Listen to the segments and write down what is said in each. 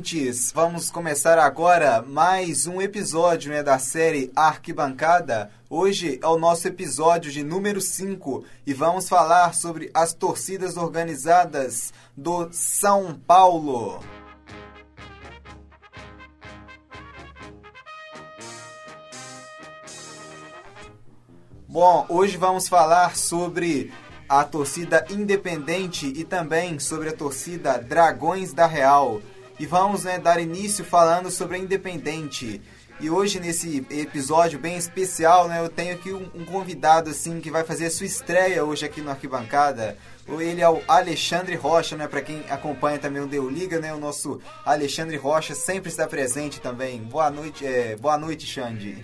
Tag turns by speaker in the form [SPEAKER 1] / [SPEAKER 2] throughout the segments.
[SPEAKER 1] ouvintes! Vamos começar agora mais um episódio né, da série Arquibancada. Hoje é o nosso episódio de número 5 e vamos falar sobre as torcidas organizadas do São Paulo. Bom, hoje vamos falar sobre a torcida independente e também sobre a torcida Dragões da Real. E vamos né, dar início falando sobre a Independente. E hoje, nesse episódio bem especial, né, eu tenho aqui um, um convidado assim que vai fazer sua estreia hoje aqui no Arquibancada. Ele é o Alexandre Rocha, né? Para quem acompanha também o Deu Liga, né? O nosso Alexandre Rocha sempre está presente também. Boa noite, é, boa noite, Xande.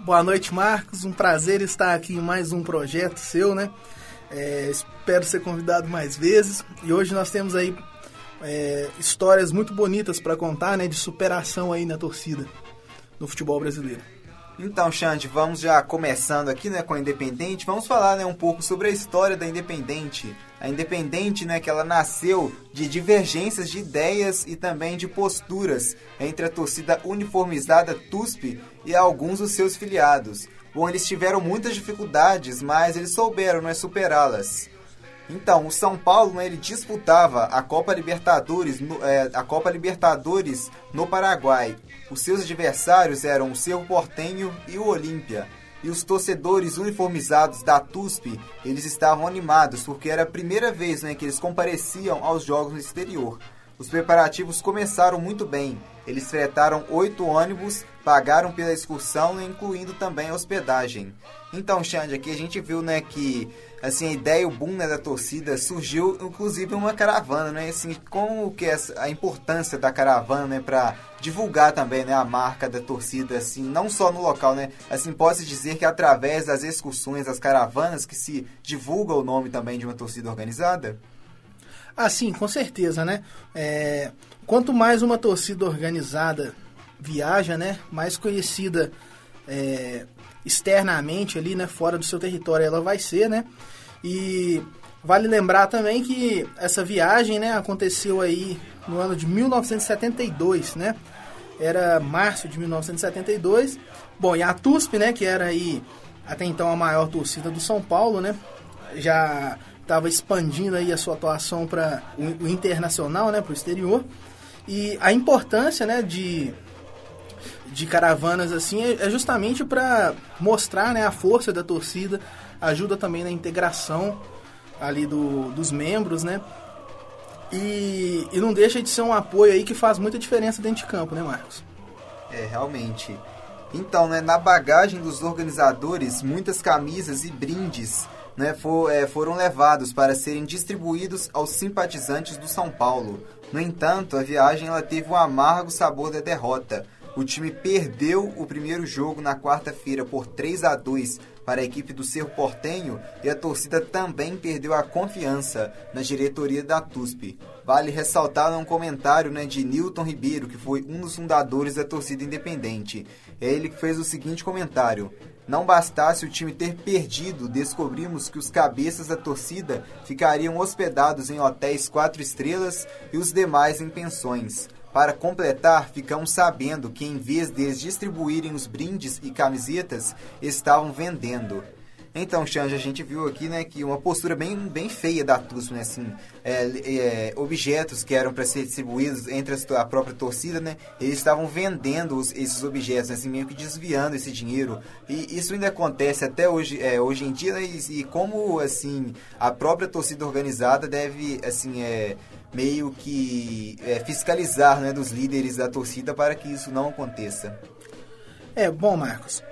[SPEAKER 2] Boa noite, Marcos. Um prazer estar aqui em mais um projeto seu, né? É, espero ser convidado mais vezes. E hoje nós temos aí é, histórias muito bonitas para contar, né, de superação aí na torcida no futebol brasileiro.
[SPEAKER 1] Então, Xande, vamos já começando aqui, né, com a Independente. Vamos falar, né, um pouco sobre a história da Independente. A Independente, né, que ela nasceu de divergências de ideias e também de posturas entre a torcida uniformizada TUSP e alguns dos seus filiados. Bom, eles tiveram muitas dificuldades, mas eles souberam né, superá-las. Então, o São Paulo né, ele disputava a Copa Libertadores, no, é, a Copa Libertadores no Paraguai. Os seus adversários eram o Cerro Portenho e o Olímpia. E os torcedores uniformizados da TUSP, eles estavam animados porque era a primeira vez né, que eles compareciam aos jogos no exterior. Os preparativos começaram muito bem. Eles fretaram oito ônibus, pagaram pela excursão, incluindo também a hospedagem. Então, Xande, aqui a gente viu, né, que assim, a ideia, o boom né, da torcida surgiu, inclusive, uma caravana, né? Assim, como que é a importância da caravana, né, para divulgar também, né, a marca da torcida, assim, não só no local, né? Assim, pode dizer que através das excursões, das caravanas, que se divulga o nome também de uma torcida organizada?
[SPEAKER 2] Ah, sim, com certeza, né? É, quanto mais uma torcida organizada viaja, né, mais conhecida é, externamente ali, né, fora do seu território ela vai ser, né? E vale lembrar também que essa viagem, né, aconteceu aí no ano de 1972, né? Era março de 1972. Bom, e a TUSP, né, que era aí até então a maior torcida do São Paulo, né? Já estava expandindo aí a sua atuação para o, o, internacional, né, para o exterior. E a importância, né, de, de caravanas assim é, é justamente para mostrar, né, a força da torcida, ajuda também na integração ali do, dos membros, né? E, e não deixa de ser um apoio aí que faz muita diferença dentro de campo, né, Marcos?
[SPEAKER 1] É, realmente. Então, né, na bagagem dos organizadores, muitas camisas e brindes né, for, é, foram levados para serem distribuídos aos simpatizantes do São Paulo. No entanto, a viagem ela teve um amargo sabor da derrota. O time perdeu o primeiro jogo na quarta-feira por 3 a 2 para a equipe do Cerro Portenho e a torcida também perdeu a confiança na diretoria da TUSP. Vale ressaltar um comentário né, de Newton Ribeiro, que foi um dos fundadores da torcida independente. É ele que fez o seguinte comentário: não bastasse o time ter perdido, descobrimos que os cabeças da torcida ficariam hospedados em hotéis quatro estrelas e os demais em pensões. Para completar, ficamos sabendo que em vez deles distribuírem os brindes e camisetas, estavam vendendo. Então, Xande, a gente viu aqui, né, que uma postura bem, bem feia da TUSP, né, assim, é, é, objetos que eram para ser distribuídos entre a própria torcida, né, eles estavam vendendo os, esses objetos, né, assim, meio que desviando esse dinheiro. E isso ainda acontece até hoje, é, hoje em dia, né, e, e, como, assim, a própria torcida organizada deve, assim, é, meio que é, fiscalizar, né, dos líderes da torcida para que isso não aconteça.
[SPEAKER 2] É, bom, Marcos,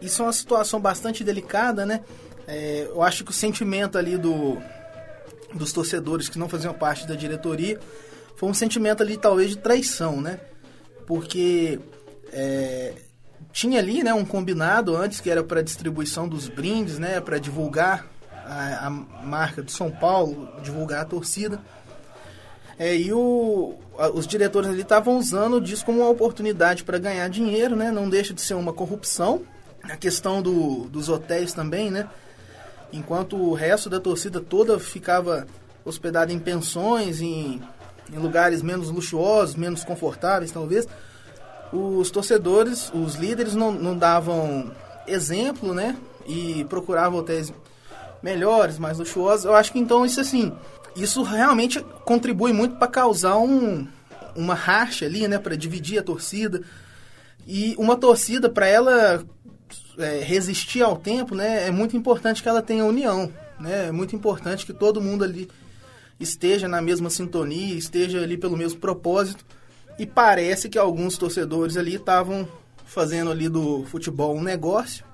[SPEAKER 2] isso é uma situação bastante delicada, né? É, eu acho que o sentimento ali do, dos torcedores que não faziam parte da diretoria foi um sentimento ali talvez de traição, né? Porque é, tinha ali né, um combinado antes que era para distribuição dos brindes, né? Para divulgar a, a, marca do São Paulo, divulgar a torcida. É, e o, os diretores ali estavam usando disso como uma oportunidade para ganhar dinheiro, né? Não deixa de ser uma corrupção, a questão do, dos hotéis também, né? Enquanto o resto da torcida toda ficava hospedada em pensões, em, em lugares menos luxuosos, menos confortáveis, talvez, os torcedores, os líderes não, não davam exemplo, né? E procuravam hotéis melhores, mais luxuosos. Eu acho que então isso assim, isso realmente contribui muito para causar um, uma racha ali, né? Para dividir a torcida. E uma torcida, para ela é, resistir ao tempo, né? É muito importante que ela tenha união, né? É muito importante que todo mundo ali esteja na mesma sintonia, esteja ali pelo mesmo propósito. E parece que alguns torcedores ali estavam fazendo ali do futebol um negócio,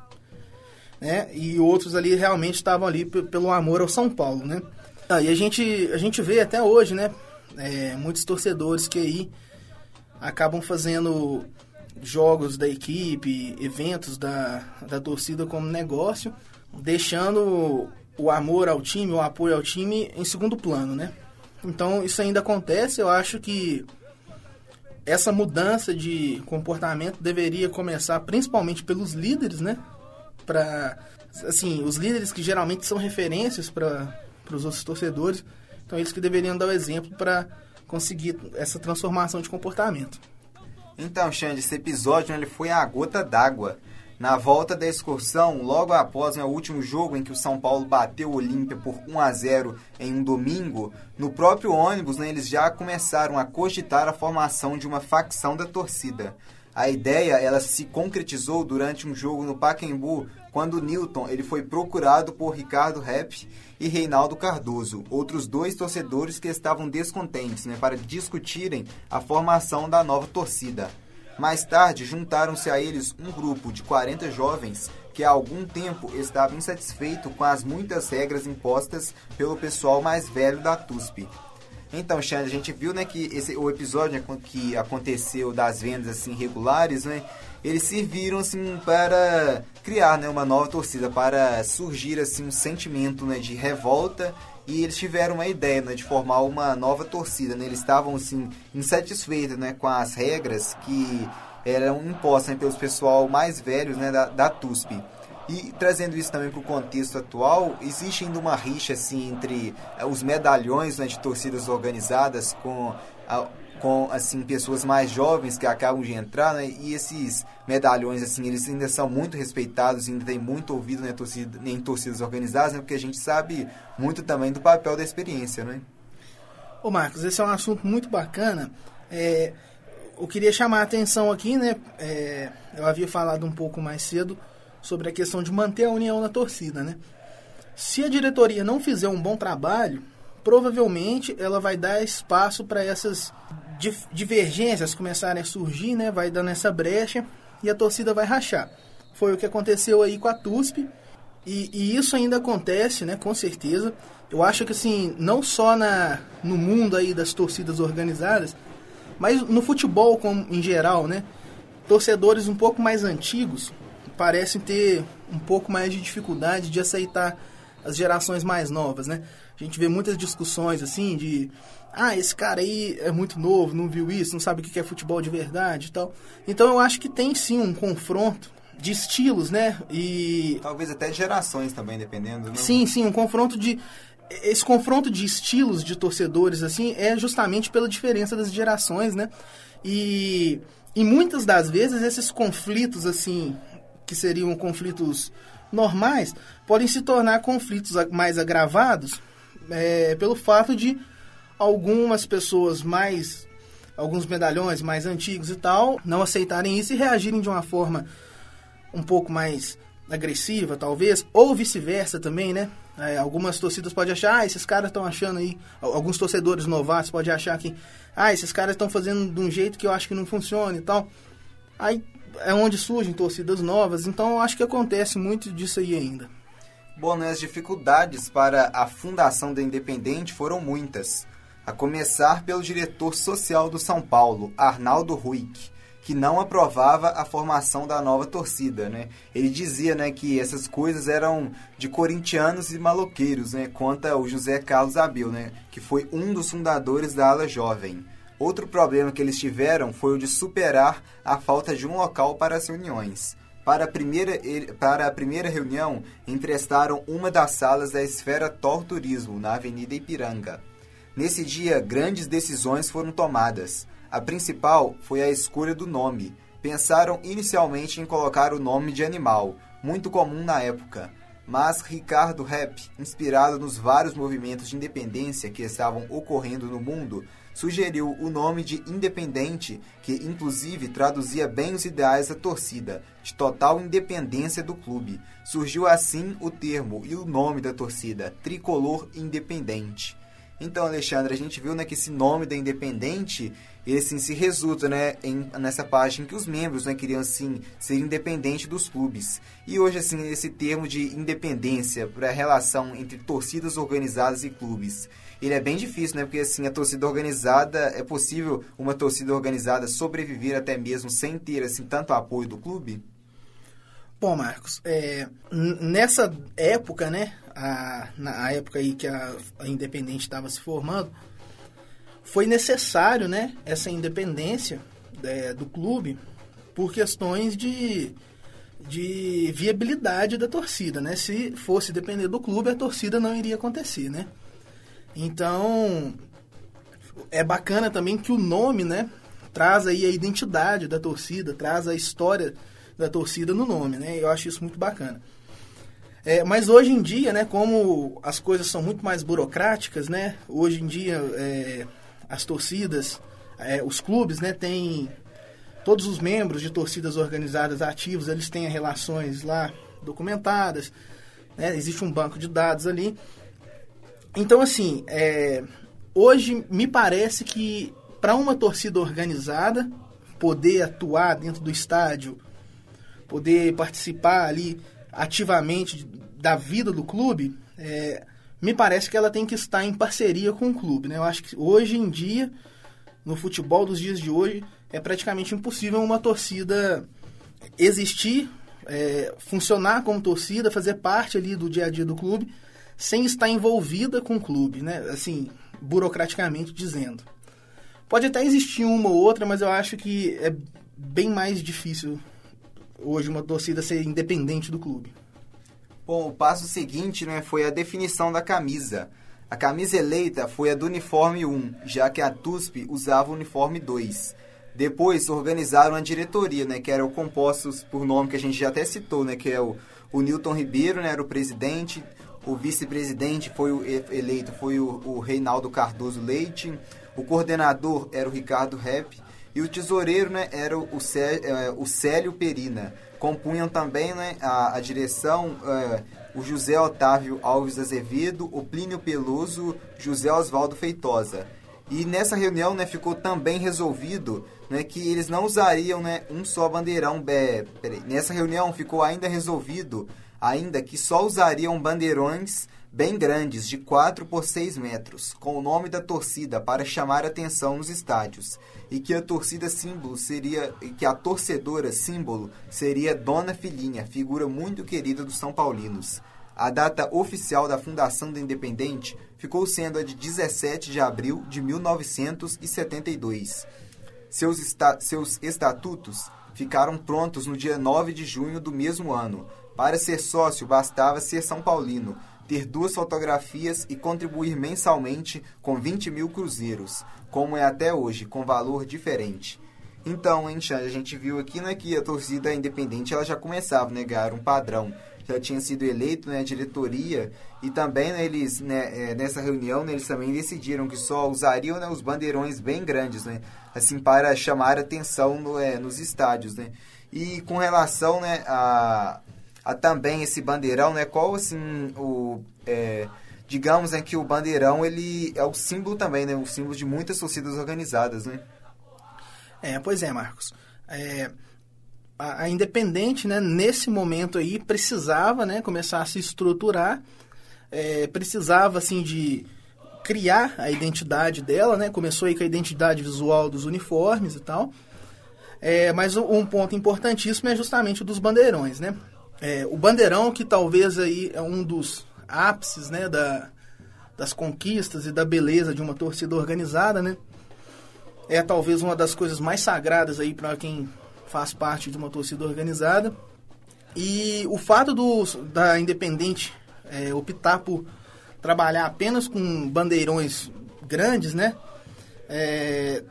[SPEAKER 2] né? E outros ali realmente estavam ali pelo amor ao São Paulo, né? Ah, e a gente, a gente vê até hoje, né? É, muitos torcedores que aí acabam fazendo jogos da equipe, eventos da, da torcida como negócio, deixando o amor ao time, o apoio ao time em segundo plano, né? Então isso ainda acontece, eu acho que essa mudança de comportamento deveria começar principalmente pelos líderes, né? Para assim, os líderes que geralmente são referências para os outros torcedores, então eles que deveriam dar o exemplo para conseguir essa transformação de comportamento.
[SPEAKER 1] Então, Xande, esse episódio ele foi a gota d'água na volta da excursão, logo após né, o último jogo em que o São Paulo bateu o Olímpia por 1 a 0 em um domingo, no próprio ônibus né, eles já começaram a cogitar a formação de uma facção da torcida. A ideia ela se concretizou durante um jogo no Pacaembu, quando Newton ele foi procurado por Ricardo Repp e Reinaldo Cardoso, outros dois torcedores que estavam descontentes, né, para discutirem a formação da nova torcida. Mais tarde, juntaram-se a eles um grupo de 40 jovens que há algum tempo estava insatisfeito com as muitas regras impostas pelo pessoal mais velho da TUSP. Então, Xande, a gente viu né, que esse, o episódio que aconteceu das vendas assim, regulares, né, eles serviram assim, para criar né, uma nova torcida, para surgir assim, um sentimento né, de revolta e eles tiveram uma ideia né, de formar uma nova torcida. Né? Eles estavam assim, insatisfeitos né, com as regras que eram impostas né, pelos pessoal mais velhos né, da, da TUSP. E trazendo isso também para o contexto atual, existe ainda uma rixa assim, entre eh, os medalhões né, de torcidas organizadas com a, com assim pessoas mais jovens que acabam de entrar, né? E esses medalhões assim, eles ainda são muito respeitados, ainda tem muito ouvido né, torcida, em torcidas organizadas, né? Porque a gente sabe muito também do papel da experiência, né?
[SPEAKER 2] Ô Marcos, esse é um assunto muito bacana. É, eu queria chamar a atenção aqui, né? É, eu havia falado um pouco mais cedo sobre a questão de manter a união na torcida, né? Se a diretoria não fizer um bom trabalho, provavelmente ela vai dar espaço para essas divergências começarem a surgir, né? Vai dando essa brecha e a torcida vai rachar. Foi o que aconteceu aí com a TUSP e, e isso ainda acontece, né? Com certeza. Eu acho que assim, não só na, no mundo aí das torcidas organizadas, mas no futebol como, em geral, né? Torcedores um pouco mais antigos parecem ter um pouco mais de dificuldade de aceitar as gerações mais novas, né? A gente vê muitas discussões assim de ah, esse cara aí é muito novo, não viu isso, não sabe o que é futebol de verdade e tal. Então eu acho que tem sim um confronto de estilos, né? E
[SPEAKER 1] talvez até de gerações também, dependendo. Não?
[SPEAKER 2] Sim, sim, um confronto de esse confronto de estilos de torcedores assim é justamente pela diferença das gerações, né? E e muitas das vezes esses conflitos assim que seriam conflitos normais podem se tornar conflitos mais agravados é, pelo fato de algumas pessoas mais alguns medalhões mais antigos e tal não aceitarem isso e reagirem de uma forma um pouco mais agressiva, talvez, ou vice-versa também, né? É, algumas torcidas podem achar, ah, esses caras estão achando aí, alguns torcedores novatos podem achar que, ah, esses caras estão fazendo de um jeito que eu acho que não funciona e tal. Aí é onde surgem torcidas novas, então eu acho que acontece muito disso aí ainda.
[SPEAKER 1] Bom, né, as dificuldades para a fundação da Independente foram muitas a começar pelo diretor social do São Paulo, Arnaldo Ruick, que não aprovava a formação da nova torcida, né? Ele dizia, né, que essas coisas eram de corintianos e maloqueiros, né? Conta o José Carlos Abil, né, que foi um dos fundadores da ala jovem. Outro problema que eles tiveram foi o de superar a falta de um local para as reuniões. Para a primeira, para a primeira reunião, emprestaram uma das salas da Esfera Tor Turismo, na Avenida Ipiranga. Nesse dia, grandes decisões foram tomadas. A principal foi a escolha do nome. Pensaram inicialmente em colocar o nome de animal, muito comum na época. Mas Ricardo Rep, inspirado nos vários movimentos de independência que estavam ocorrendo no mundo, sugeriu o nome de Independente, que inclusive traduzia bem os ideais da torcida, de total independência do clube. Surgiu assim o termo e o nome da torcida, Tricolor Independente. Então, Alexandre, a gente viu né, que esse nome da Independente ele assim, se resulta né, em, nessa página que os membros né, queriam assim, ser independentes dos clubes. E hoje, assim, esse termo de independência para a relação entre torcidas organizadas e clubes, ele é bem difícil, né? Porque assim, a torcida organizada, é possível uma torcida organizada sobreviver até mesmo sem ter assim, tanto apoio do clube?
[SPEAKER 2] Bom, Marcos, é, nessa época, né, a, na época aí que a, a Independente estava se formando, foi necessário, né, essa independência é, do clube por questões de, de viabilidade da torcida, né? Se fosse depender do clube, a torcida não iria acontecer, né? Então, é bacana também que o nome, né, traz aí a identidade da torcida, traz a história da torcida no nome, né? Eu acho isso muito bacana. É, mas hoje em dia, né, como as coisas são muito mais burocráticas, né? Hoje em dia, é, as torcidas, é, os clubes, né, têm todos os membros de torcidas organizadas ativos, eles têm relações lá documentadas, né, existe um banco de dados ali. Então, assim, é, hoje me parece que para uma torcida organizada poder atuar dentro do estádio, poder participar ali ativamente da vida do clube, é, me parece que ela tem que estar em parceria com o clube. Né? Eu acho que hoje em dia, no futebol dos dias de hoje, é praticamente impossível uma torcida existir, é, funcionar como torcida, fazer parte ali do dia a dia do clube, sem estar envolvida com o clube, né? assim, burocraticamente dizendo. Pode até existir uma ou outra, mas eu acho que é bem mais difícil hoje uma torcida ser independente do clube.
[SPEAKER 1] Bom, o passo seguinte né, foi a definição da camisa. A camisa eleita foi a do uniforme 1, já que a TUSP usava o uniforme 2. Depois organizaram a diretoria, né, que eram compostos por nome que a gente já até citou, né, que é o, o Newton Ribeiro, né, era o presidente, o vice-presidente foi o eleito foi o, o Reinaldo Cardoso Leite, o coordenador era o Ricardo Rep e o tesoureiro né, era o, Cé, é, o Célio Perina compunham também né, a, a direção é, o José Otávio Alves Azevedo, o Plínio Peloso, José Oswaldo Feitosa. E nessa reunião né, ficou também resolvido né, que eles não usariam né, um só bandeirão. Peraí, nessa reunião ficou ainda resolvido ainda que só usariam bandeirões bem grandes, de 4 por 6 metros, com o nome da torcida para chamar atenção nos estádios, e que a torcida símbolo seria que a torcedora símbolo seria Dona Filhinha, figura muito querida dos São Paulinos. A data oficial da fundação da Independente ficou sendo a de 17 de abril de 1972. Seus, esta seus estatutos ficaram prontos no dia 9 de junho do mesmo ano. Para ser sócio, bastava ser São Paulino, ter duas fotografias e contribuir mensalmente com 20 mil cruzeiros, como é até hoje, com valor diferente. Então, hein, a gente viu aqui né, que a torcida independente ela já começava a né, negar um padrão. Já tinha sido eleito né, a diretoria e também né, eles, né, é, nessa reunião, né, eles também decidiram que só usariam né, os bandeirões bem grandes, né, assim, para chamar atenção no, é, nos estádios. Né. E com relação né, a, a também esse bandeirão, né? Qual assim o é, digamos né, que o bandeirão ele é o símbolo também, né? O símbolo de muitas torcidas organizadas, né?
[SPEAKER 2] É, pois é, Marcos. É, a, a, Independente, né? Nesse momento aí precisava, né? Começar a se estruturar, é, precisava assim de criar a identidade dela, né? Começou aí com a identidade visual dos uniformes e tal. É, mas um ponto importantíssimo é justamente o dos bandeirões, né? É, o bandeirão, que talvez aí é um dos ápices né, da, das conquistas e da beleza de uma torcida organizada, né? É talvez uma das coisas mais sagradas aí para quem faz parte de uma torcida organizada. E o fato do, da Independente é, optar por trabalhar apenas com bandeirões grandes, né? É,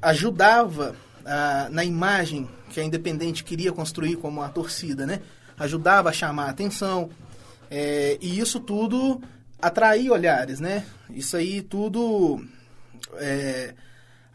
[SPEAKER 2] ajudava a, na imagem que a Independente queria construir como a torcida, né? Ajudava a chamar a atenção. É, e isso tudo atraía olhares, né? Isso aí tudo é,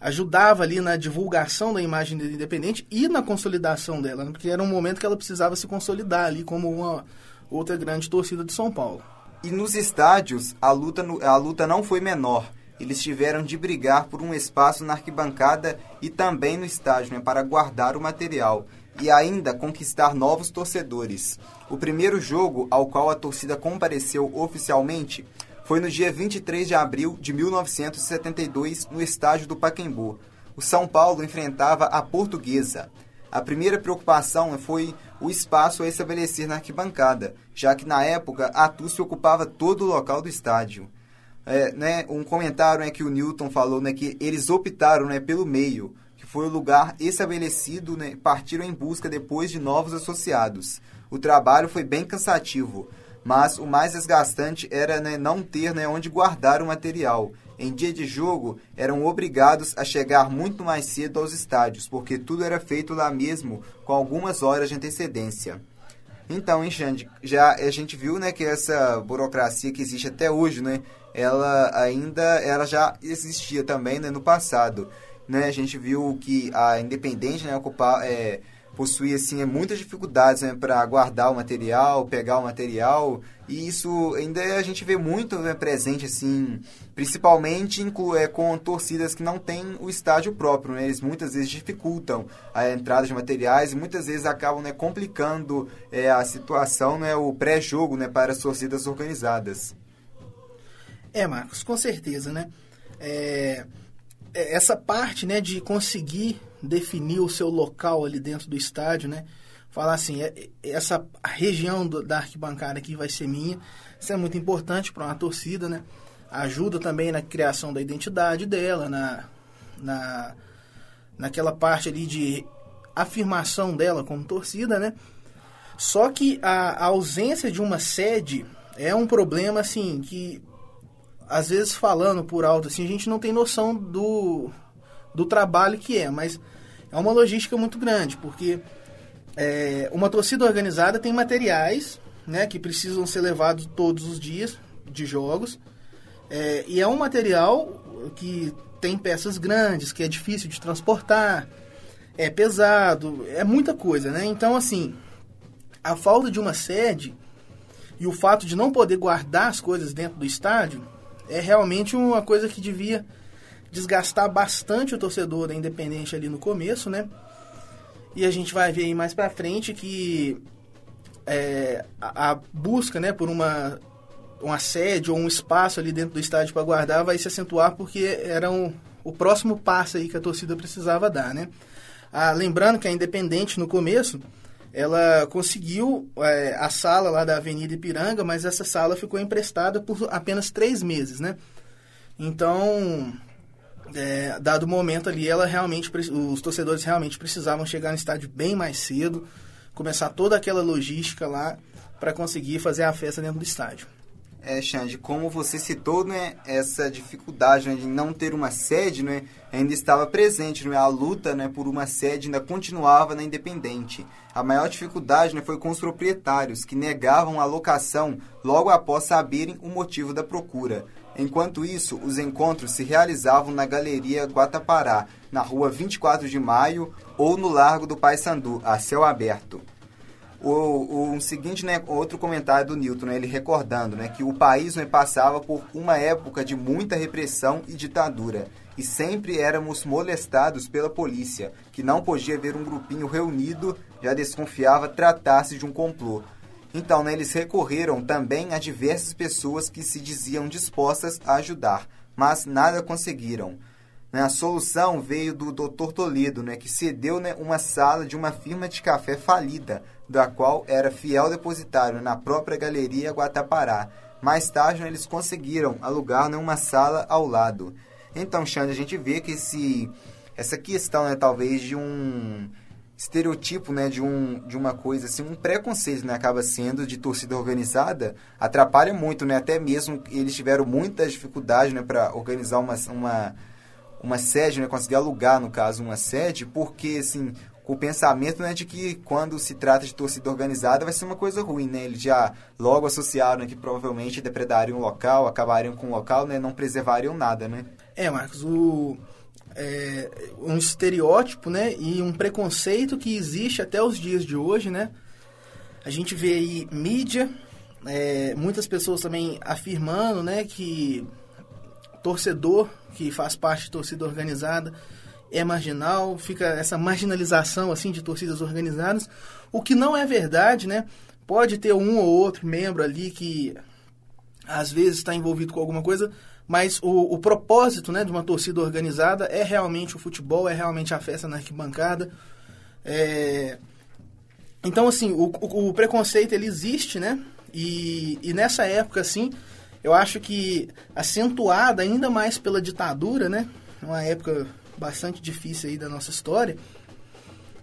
[SPEAKER 2] ajudava ali na divulgação da imagem independente e na consolidação dela, né? porque era um momento que ela precisava se consolidar ali como uma outra grande torcida de São Paulo.
[SPEAKER 1] E nos estádios, a luta, a luta não foi menor. Eles tiveram de brigar por um espaço na arquibancada e também no estádio, né, para guardar o material e ainda conquistar novos torcedores. O primeiro jogo ao qual a torcida compareceu oficialmente foi no dia 23 de abril de 1972, no estádio do Pacaembu. O São Paulo enfrentava a Portuguesa. A primeira preocupação foi o espaço a estabelecer na arquibancada, já que na época a TUSP ocupava todo o local do estádio. É, né, um comentário é que o Newton falou né, que eles optaram né, pelo meio, que foi o lugar estabelecido, né, partiram em busca depois de novos associados. O trabalho foi bem cansativo, mas o mais desgastante era né, não ter né, onde guardar o material. Em dia de jogo, eram obrigados a chegar muito mais cedo aos estádios, porque tudo era feito lá mesmo, com algumas horas de antecedência. Então, hein, Xande, já a gente viu né, que essa burocracia que existe até hoje, né, ela ainda ela já existia também né, no passado. Né? A gente viu que a Independente né, ocupar, é, possui assim, muitas dificuldades né, para guardar o material, pegar o material, e isso ainda a gente vê muito né, presente, assim, principalmente é, com torcidas que não têm o estádio próprio. Né? Eles muitas vezes dificultam a entrada de materiais e muitas vezes acabam né, complicando é, a situação, né, o pré-jogo né, para as torcidas organizadas.
[SPEAKER 2] É, Marcos, com certeza, né? É, é essa parte né, de conseguir definir o seu local ali dentro do estádio, né? Falar assim, é, essa região da arquibancada aqui vai ser minha. Isso é muito importante para uma torcida, né? Ajuda também na criação da identidade dela, na, na, naquela parte ali de afirmação dela como torcida, né? Só que a, a ausência de uma sede é um problema, assim, que às vezes falando por alto, assim, a gente não tem noção do, do trabalho que é, mas é uma logística muito grande, porque é, uma torcida organizada tem materiais né, que precisam ser levados todos os dias de jogos, é, e é um material que tem peças grandes, que é difícil de transportar, é pesado, é muita coisa, né? Então, assim, a falta de uma sede e o fato de não poder guardar as coisas dentro do estádio é realmente uma coisa que devia desgastar bastante o torcedor da Independente ali no começo, né? E a gente vai ver aí mais pra frente que é, a, a, busca né, por uma, uma sede ou um espaço ali dentro do estádio para guardar vai se acentuar porque era um, o próximo passo aí que a torcida precisava dar, né? Ah, lembrando que a Independente no começo ela conseguiu é, a sala lá da Avenida Ipiranga, mas essa sala ficou emprestada por apenas três meses, né? Então, é, dado o momento ali, ela realmente, os torcedores realmente precisavam chegar no estádio bem mais cedo, começar toda aquela logística lá para conseguir fazer a festa dentro do estádio.
[SPEAKER 1] É, Xande, como você citou, né, essa dificuldade né, de não ter uma sede né, ainda estava presente. Né, a luta né, por uma sede ainda continuava na Independente. A maior dificuldade né, foi com os proprietários, que negavam a locação logo após saberem o motivo da procura. Enquanto isso, os encontros se realizavam na Galeria Guatapará, na rua 24 de Maio ou no Largo do Paissandu, a céu aberto o, o seguinte, né, outro comentário do Newton, né, ele recordando né, que o país né, passava por uma época de muita repressão e ditadura e sempre éramos molestados pela polícia, que não podia ver um grupinho reunido, já desconfiava tratar-se de um complô. Então, né, eles recorreram também a diversas pessoas que se diziam dispostas a ajudar, mas nada conseguiram. Né, a solução veio do Dr. Toledo, né, que cedeu né, uma sala de uma firma de café falida da qual era fiel depositário na própria Galeria Guatapará. Mais tarde, eles conseguiram alugar né, uma sala ao lado. Então, Xande, a gente vê que esse, essa questão, né, talvez, de um estereotipo, né, de, um, de uma coisa, assim, um preconceito, né, acaba sendo de torcida organizada, atrapalha muito, né, até mesmo eles tiveram muita dificuldade, né, para organizar uma, uma, uma sede, né, conseguir alugar, no caso, uma sede, porque, assim, com o pensamento né, de que quando se trata de torcida organizada vai ser uma coisa ruim, né? Eles já logo associaram né, que provavelmente depredariam o local, acabariam com o local, né? Não preservariam nada, né?
[SPEAKER 2] É, Marcos, o, é, um estereótipo, né? E um preconceito que existe até os dias de hoje, né? A gente vê aí mídia, é, muitas pessoas também afirmando, né? Que torcedor que faz parte de torcida organizada é marginal, fica essa marginalização assim de torcidas organizadas, o que não é verdade, né? Pode ter um ou outro membro ali que às vezes está envolvido com alguma coisa, mas o, o, propósito né, de uma torcida organizada é realmente o futebol, é realmente a festa na arquibancada. É... Então, assim, o, o, o, preconceito ele existe, né? E, e nessa época, assim, eu acho que acentuada ainda mais pela ditadura, né? Uma época bastante difícil aí da nossa história,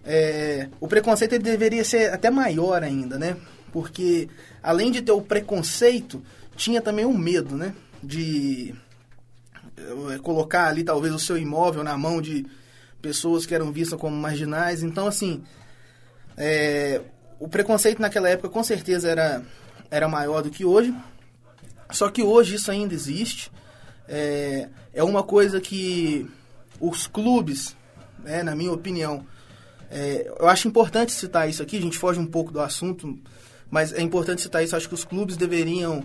[SPEAKER 2] é, o preconceito ele deveria ser até maior ainda, né? Porque além de ter o preconceito, tinha também o medo, né? De é, colocar ali talvez o seu imóvel na mão de pessoas que eram vistas como marginais. Então, assim, é, o preconceito naquela época com certeza era, era maior do que hoje. Só que hoje isso ainda existe. É, é uma coisa que os clubes, né, na minha opinião, é, eu acho importante citar isso aqui, a gente foge um pouco do assunto, mas é importante citar isso. Acho que os clubes deveriam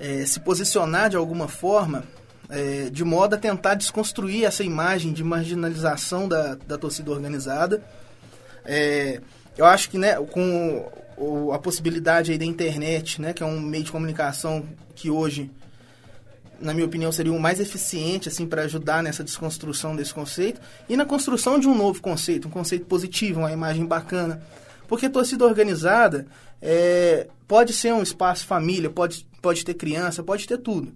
[SPEAKER 2] é, se posicionar de alguma forma, é, de modo a tentar desconstruir essa imagem de marginalização da, da torcida organizada. É, eu acho que né, com o, a possibilidade aí da internet, né, que é um meio de comunicação que hoje na minha opinião, seria o mais eficiente assim para ajudar nessa desconstrução desse conceito e na construção de um novo conceito, um conceito positivo, uma imagem bacana. Porque torcida organizada é, pode ser um espaço família, pode, pode ter criança, pode ter tudo.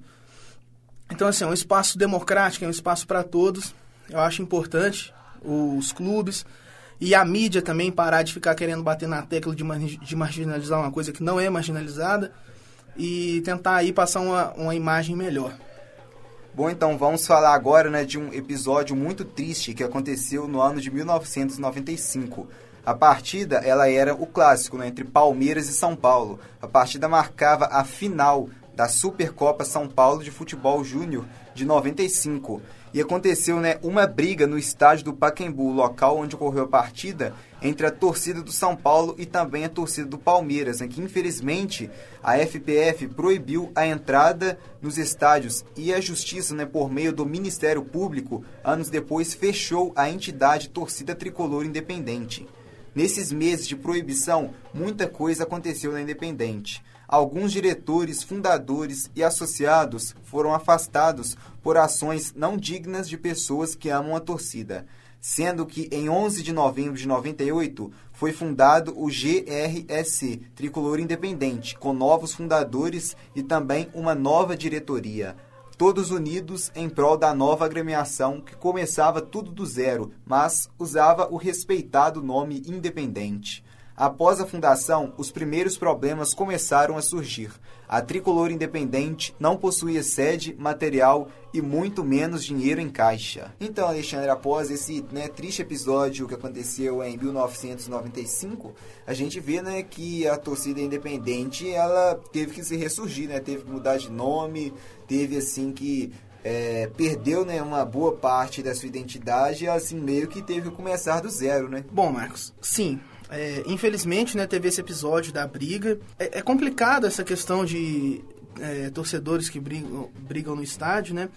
[SPEAKER 2] Então, assim, é um espaço democrático, é um espaço para todos. Eu acho importante os clubes e a mídia também parar de ficar querendo bater na tecla de, de marginalizar uma coisa que não é marginalizada e tentar aí passar uma, uma imagem melhor.
[SPEAKER 1] Bom, então vamos falar agora né, de um episódio muito triste que aconteceu no ano de 1995. A partida ela era o clássico né, entre Palmeiras e São Paulo. A partida marcava a final da Supercopa São Paulo de Futebol Júnior de 95. E aconteceu né, uma briga no estádio do Pacaembu, local onde ocorreu a partida, entre a torcida do São Paulo e também a torcida do Palmeiras, né, que infelizmente a FPF proibiu a entrada nos estádios e a justiça, né, por meio do Ministério Público, anos depois fechou a entidade Torcida Tricolor Independente. Nesses meses de proibição, muita coisa aconteceu na Independente alguns diretores, fundadores e associados foram afastados por ações não dignas de pessoas que amam a torcida, sendo que em 11 de novembro de 98 foi fundado o GRSC, Tricolor Independente, com novos fundadores e também uma nova diretoria. Todos unidos em prol da nova agremiação que começava tudo do zero, mas usava o respeitado nome Independente. Após a fundação, os primeiros problemas começaram a surgir. A tricolor independente não possuía sede, material e muito menos dinheiro em caixa. Então, Alexandre, após esse né, triste episódio que aconteceu em 1995, a gente vê né, que a torcida independente ela teve que se ressurgir, né, teve que mudar de nome, teve assim que é, perdeu né, uma boa parte da sua identidade e assim meio que teve que começar do zero, né?
[SPEAKER 2] Bom, Marcos, sim, é, infelizmente, né, teve esse episódio da briga. É, é complicado essa questão de é, torcedores que brigam, brigam no estádio, né?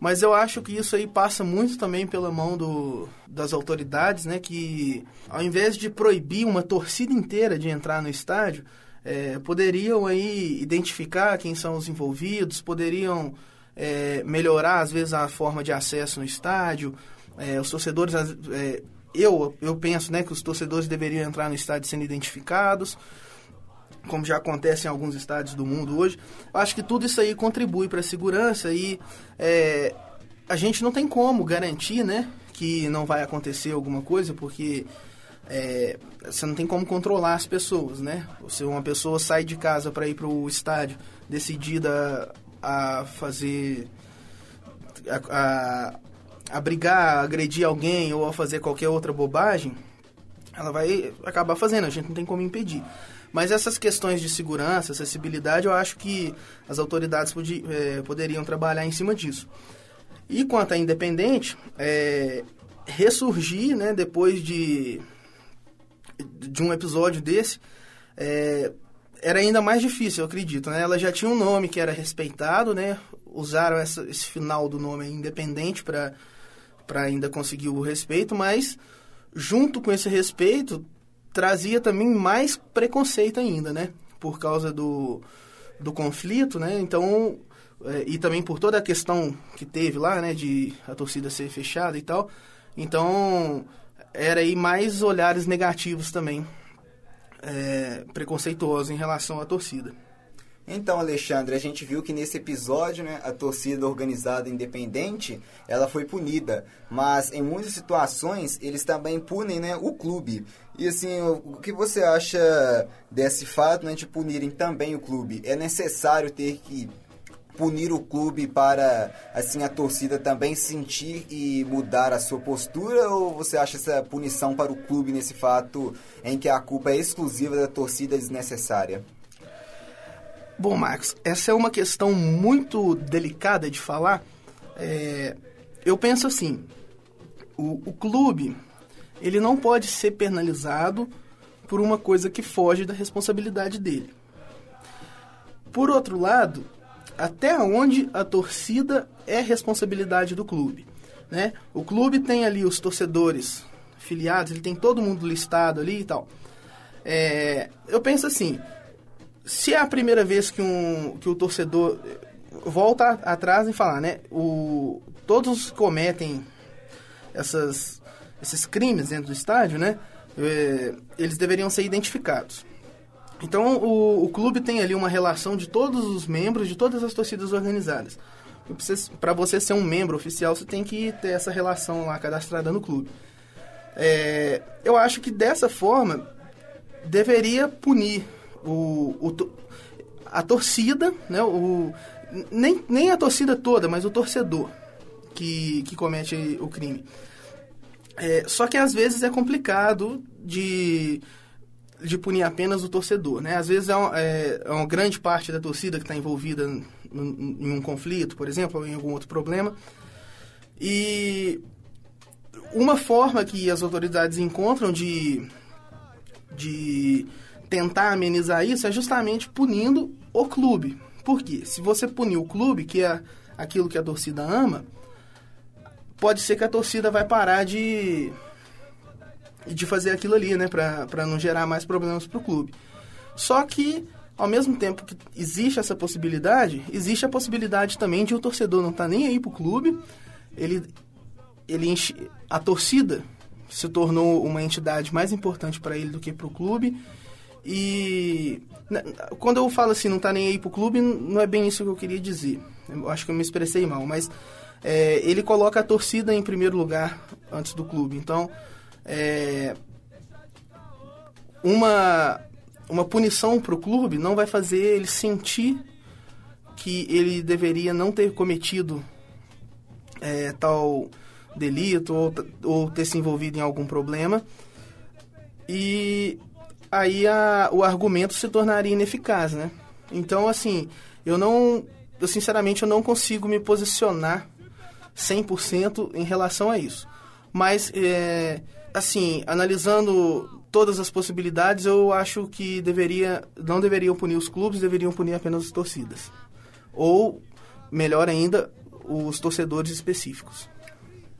[SPEAKER 2] Mas eu acho que isso aí passa muito também pela mão do, das autoridades, né? Que ao invés de proibir uma torcida inteira de entrar no estádio, é, poderiam aí identificar quem são os envolvidos, poderiam é, melhorar às vezes a forma de acesso no estádio. É, os torcedores é, eu, eu penso né, que os torcedores deveriam entrar no estádio sendo identificados, como já acontece em alguns estádios do mundo hoje. Eu acho que tudo isso aí contribui para a segurança e é, a gente não tem como garantir né, que não vai acontecer alguma coisa, porque é, você não tem como controlar as pessoas, né? Se uma pessoa sai de casa para ir para o estádio decidida a fazer a, a, a brigar, a agredir alguém ou a fazer qualquer outra bobagem, ela vai acabar fazendo, a gente não tem como impedir. Mas essas questões de segurança, acessibilidade, eu acho que as autoridades podi, é, poderiam trabalhar em cima disso. E quanto à independente, é, ressurgir, né, depois de, de um episódio desse, é, era ainda mais difícil, eu acredito. Né? Ela já tinha um nome que era respeitado, né? usaram essa, esse final do nome independente para ainda conseguir o respeito, mas junto com esse respeito trazia também mais preconceito ainda, né? Por causa do, do conflito, né? Então, é, e também por toda a questão que teve lá, né? De a torcida ser fechada e tal. Então, era aí mais olhares negativos também, é, preconceituosos em relação à torcida.
[SPEAKER 1] Então, Alexandre, a gente viu que nesse episódio, né, a torcida organizada independente, ela foi punida, mas em muitas situações eles também punem, né, o clube. E assim, o que você acha desse fato, né, de punirem também o clube? É necessário ter que punir o clube para assim a torcida também sentir e mudar a sua postura ou você acha essa punição para o clube nesse fato em que a culpa é exclusiva da torcida desnecessária?
[SPEAKER 2] Bom, Marcos, essa é uma questão muito delicada de falar. É, eu penso assim, o, o clube ele não pode ser penalizado por uma coisa que foge da responsabilidade dele. Por outro lado, até onde a torcida é responsabilidade do clube. Né? O clube tem ali os torcedores filiados, ele tem todo mundo listado ali e tal. É, eu penso assim, se é a primeira vez que, um, que o torcedor volta atrás e falar, né? O, todos cometem essas, esses crimes dentro do estádio, né? É, eles deveriam ser identificados. Então o, o clube tem ali uma relação de todos os membros de todas as torcidas organizadas. Para você ser um membro oficial, você tem que ter essa relação lá cadastrada no clube. É, eu acho que dessa forma deveria punir o, o, a torcida, né, o, nem, nem a torcida toda, mas o torcedor que, que comete o crime. É, só que às vezes é complicado de, de punir apenas o torcedor. Né? Às vezes é, um, é, é uma grande parte da torcida que está envolvida em um conflito, por exemplo, ou em algum outro problema. E uma forma que as autoridades encontram de, de tentar amenizar isso é justamente punindo o clube. Por quê? Se você punir o clube, que é aquilo que a torcida ama, pode ser que a torcida vai parar de de fazer aquilo ali, né, para não gerar mais problemas para o clube. Só que ao mesmo tempo que existe essa possibilidade, existe a possibilidade também de o torcedor não estar tá nem aí pro clube, ele ele enche, a torcida se tornou uma entidade mais importante para ele do que para o clube e né, quando eu falo assim, não tá nem aí pro clube, não é bem isso que eu queria dizer. Eu acho que eu me expressei mal, mas é, ele coloca a torcida em primeiro lugar antes do clube. Então, é, uma, uma punição pro clube não vai fazer ele sentir que ele deveria não ter cometido é, tal delito ou, ou ter se envolvido em algum problema. E aí a, o argumento se tornaria ineficaz, né? Então, assim, eu não... Eu, sinceramente, eu não consigo me posicionar 100% em relação a isso. Mas, é, assim, analisando todas as possibilidades, eu acho que deveria, não deveriam punir os clubes, deveriam punir apenas as torcidas. Ou, melhor ainda, os torcedores específicos.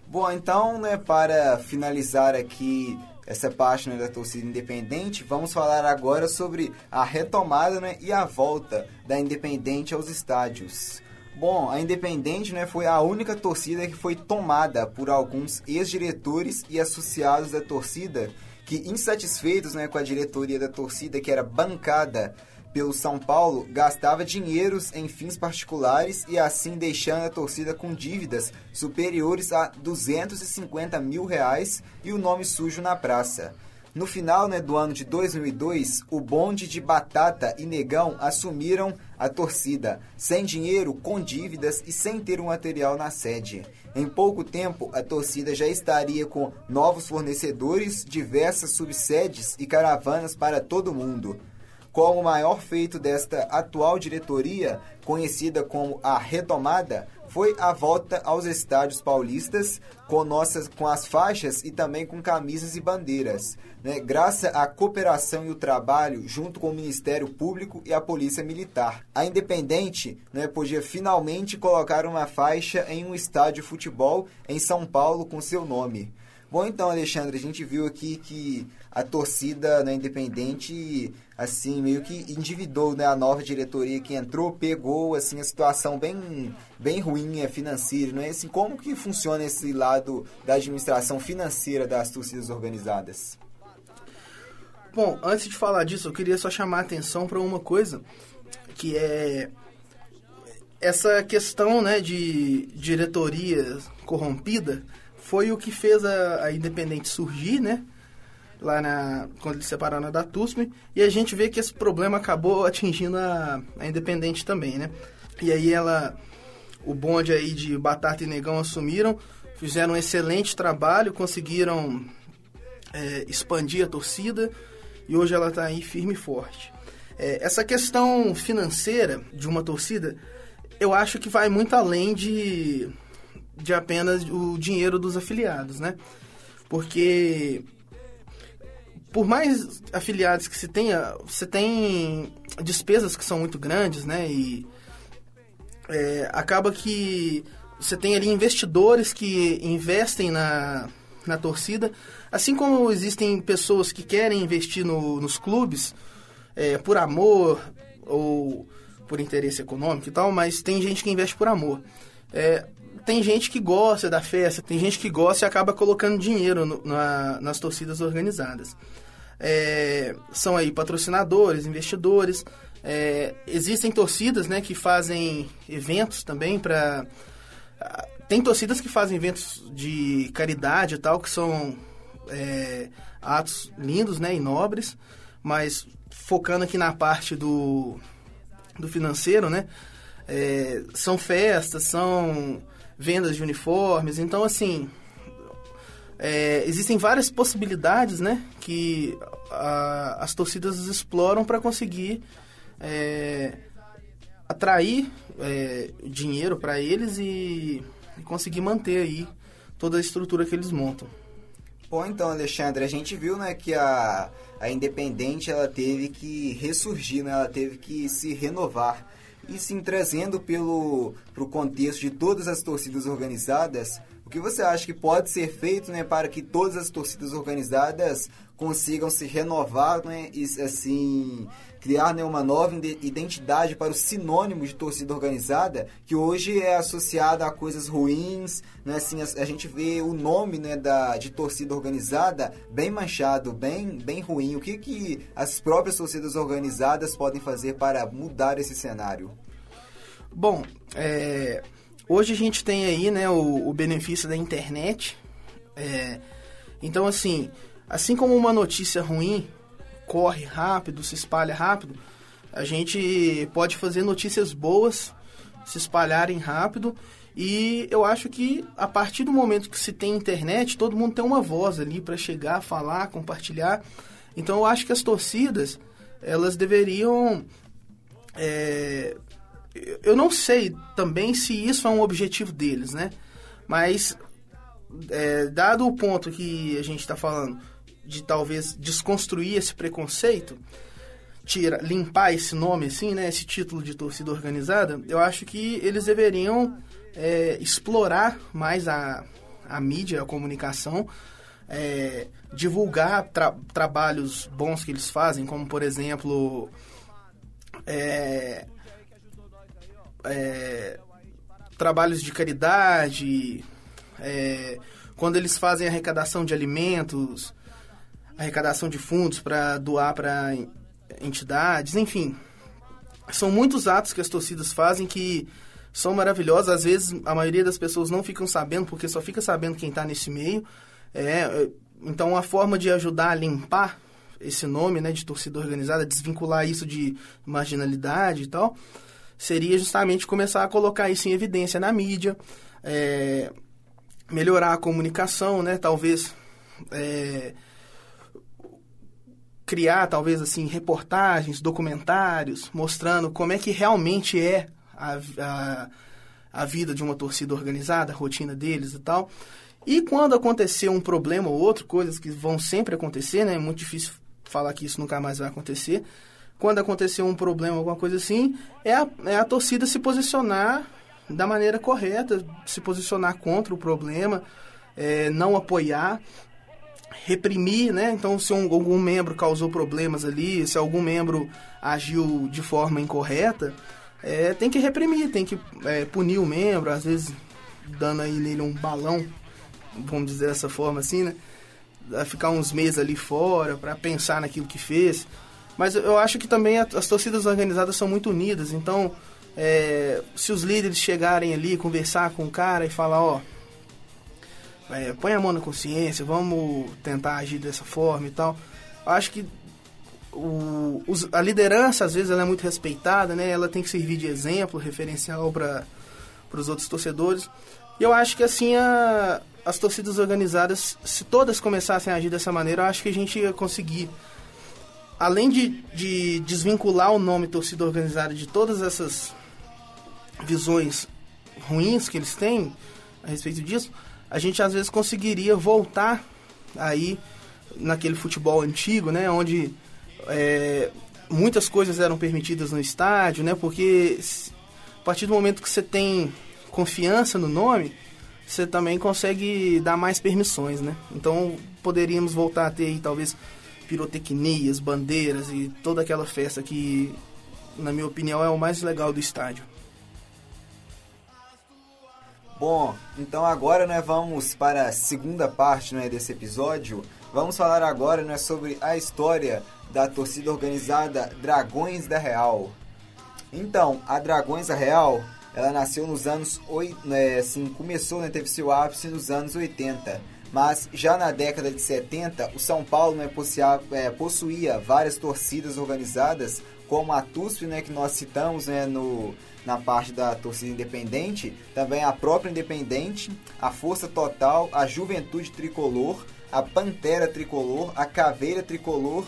[SPEAKER 1] Bom, então, né, para finalizar aqui essa página da torcida independente, vamos falar agora sobre a retomada né, e a volta da Independente aos estádios. Bom, a Independente né, foi a única torcida que foi tomada por alguns ex-diretores e associados da torcida que, insatisfeitos né, com a diretoria da torcida, que era bancada pelo São Paulo gastava dinheiros em fins particulares e assim deixando a torcida com dívidas superiores a 250 mil reais e o nome sujo na praça. No final né, do ano de 2002, o bonde de Batata e Negão assumiram a torcida, sem dinheiro, com dívidas e sem ter um material na sede. Em pouco tempo, a torcida já estaria com novos fornecedores, diversas subsedes e caravanas para todo mundo. Como o maior feito desta atual diretoria, conhecida como a Retomada, foi a volta aos estádios paulistas com nossas com as faixas e também com camisas e bandeiras, né? Graças à cooperação e o trabalho junto com o Ministério Público e a Polícia Militar. A Independente, né, podia finalmente colocar uma faixa em um estádio de futebol em São Paulo com seu nome. Bom, então, Alexandre, a gente viu aqui que a torcida né, independente, assim, meio que endividou né, a nova diretoria que entrou, pegou, assim, a situação bem, bem ruim é, financeira, não é? Assim, como que funciona esse lado da administração financeira das torcidas organizadas?
[SPEAKER 2] Bom, antes de falar disso, eu queria só chamar a atenção para uma coisa, que é essa questão né, de diretoria corrompida foi o que fez a, a Independente surgir, né? Lá na, quando eles separaram da TUSP, e a gente vê que esse problema acabou atingindo a, a Independente também, né? E aí ela, o bonde aí de Batata e Negão assumiram, fizeram um excelente trabalho, conseguiram é, expandir a torcida, e hoje ela está aí firme e forte. É, essa questão financeira de uma torcida, eu acho que vai muito além de de apenas o dinheiro dos afiliados, né? Porque por mais afiliados que se tenha, você tem despesas que são muito grandes, né? E é, acaba que você tem ali investidores que investem na, na torcida, assim como existem pessoas que querem investir no, nos clubes é, por amor ou por interesse econômico e tal, mas tem gente que investe por amor. É, tem gente que gosta da festa, tem gente que gosta e acaba colocando dinheiro no, na, nas torcidas organizadas. É, são aí patrocinadores, investidores. É, existem torcidas né, que fazem eventos também para. Tem torcidas que fazem eventos de caridade e tal, que são é, atos lindos né, e nobres, mas focando aqui na parte do, do financeiro, né? É, são festas, são vendas de uniformes. Então, assim, é, existem várias possibilidades, né, que a, as torcidas exploram para conseguir é, atrair é, dinheiro para eles e, e, conseguir manter aí toda a estrutura que eles montam.
[SPEAKER 1] Bom, então, Alexandre, a gente viu, né, que a, a Independente ela teve que ressurgir, né, ela teve que se renovar e sim trazendo pelo pro contexto de todas as torcidas organizadas, o que você acha que pode ser feito né, para que todas as torcidas organizadas consigam se renovar né, e assim criar né, uma nova identidade para o sinônimo de torcida organizada, que hoje é associada a coisas ruins, né, assim, a, a, gente vê o nome né, da, de torcida organizada bem manchado, bem, bem ruim. O que, que as próprias torcidas organizadas podem fazer para mudar esse cenário?
[SPEAKER 2] Bom, é, hoje a gente tem aí né, o, o benefício da internet. É, então, assim, assim como uma notícia ruim corre rápido, se espalha rápido, a gente pode fazer notícias boas se espalharem rápido. E eu acho que a partir do momento que se tem internet, todo mundo tem uma voz ali para chegar, falar, compartilhar. Então eu acho que as torcidas elas deveriam. É, eu não sei também se isso é um objetivo deles, né? Mas é, dado o ponto que a gente está falando de talvez desconstruir esse preconceito, tira, limpar esse nome, assim, né, esse título de torcida organizada, eu acho que eles deveriam é, explorar mais a, a mídia, a comunicação, é, divulgar tra trabalhos bons que eles fazem, como por exemplo é, é trabalhos de caridade, é, quando eles fazem arrecadação de alimentos, arrecadação de fundos para doar para entidades, enfim. São muitos atos que as torcidas fazem que são maravilhosos. Às vezes a maioria das pessoas não ficam sabendo, porque só fica sabendo quem está nesse meio. É, então, a forma de ajudar a limpar esse nome, né, de torcida organizada, desvincular isso de marginalidade e tal, seria justamente começar a colocar isso em evidência na mídia, é, melhorar a comunicação, né, talvez é, criar, talvez assim, reportagens, documentários, mostrando como é que realmente é a, a, a vida de uma torcida organizada, a rotina deles e tal. E quando acontecer um problema ou outro, coisas que vão sempre acontecer, né? É muito difícil falar que isso nunca mais vai acontecer. Quando acontecer um problema, alguma coisa assim, é a, é a torcida se posicionar da maneira correta, se posicionar contra o problema, é, não apoiar, reprimir, né? Então, se um, algum membro causou problemas ali, se algum membro agiu de forma incorreta, é, tem que reprimir, tem que é, punir o membro, às vezes dando aí nele um balão vamos dizer dessa forma assim, né? Ficar uns meses ali fora para pensar naquilo que fez. Mas eu acho que também as torcidas organizadas são muito unidas, então é, se os líderes chegarem ali, conversar com o cara e falar, ó, é, põe a mão na consciência, vamos tentar agir dessa forma e tal. Eu acho que o, os, a liderança, às vezes, ela é muito respeitada, né? Ela tem que servir de exemplo, referencial para os outros torcedores. E eu acho que, assim, a, as torcidas organizadas, se todas começassem a agir dessa maneira, eu acho que a gente ia conseguir, além de, de desvincular o nome torcida organizada de todas essas visões ruins que eles têm a respeito disso, a gente às vezes conseguiria voltar aí naquele futebol antigo, né, onde é, muitas coisas eram permitidas no estádio, né, porque a partir do momento que você tem confiança no nome, você também consegue dar mais permissões, né? Então poderíamos voltar a ter aí talvez pirotecnias, bandeiras e toda aquela festa que, na minha opinião, é o mais legal do estádio.
[SPEAKER 1] Bom, então agora nós vamos para a segunda parte né, desse episódio. Vamos falar agora né, sobre a história da torcida organizada Dragões da Real. Então, a Dragões da Real ela nasceu nos anos, né, assim, começou, né, teve seu ápice nos anos 80. Mas já na década de 70, o São Paulo né, possuía, é, possuía várias torcidas organizadas, como a TUSP, né, que nós citamos né, no, na parte da torcida independente, também a própria Independente, a Força Total, a Juventude Tricolor, a Pantera Tricolor, a Caveira Tricolor,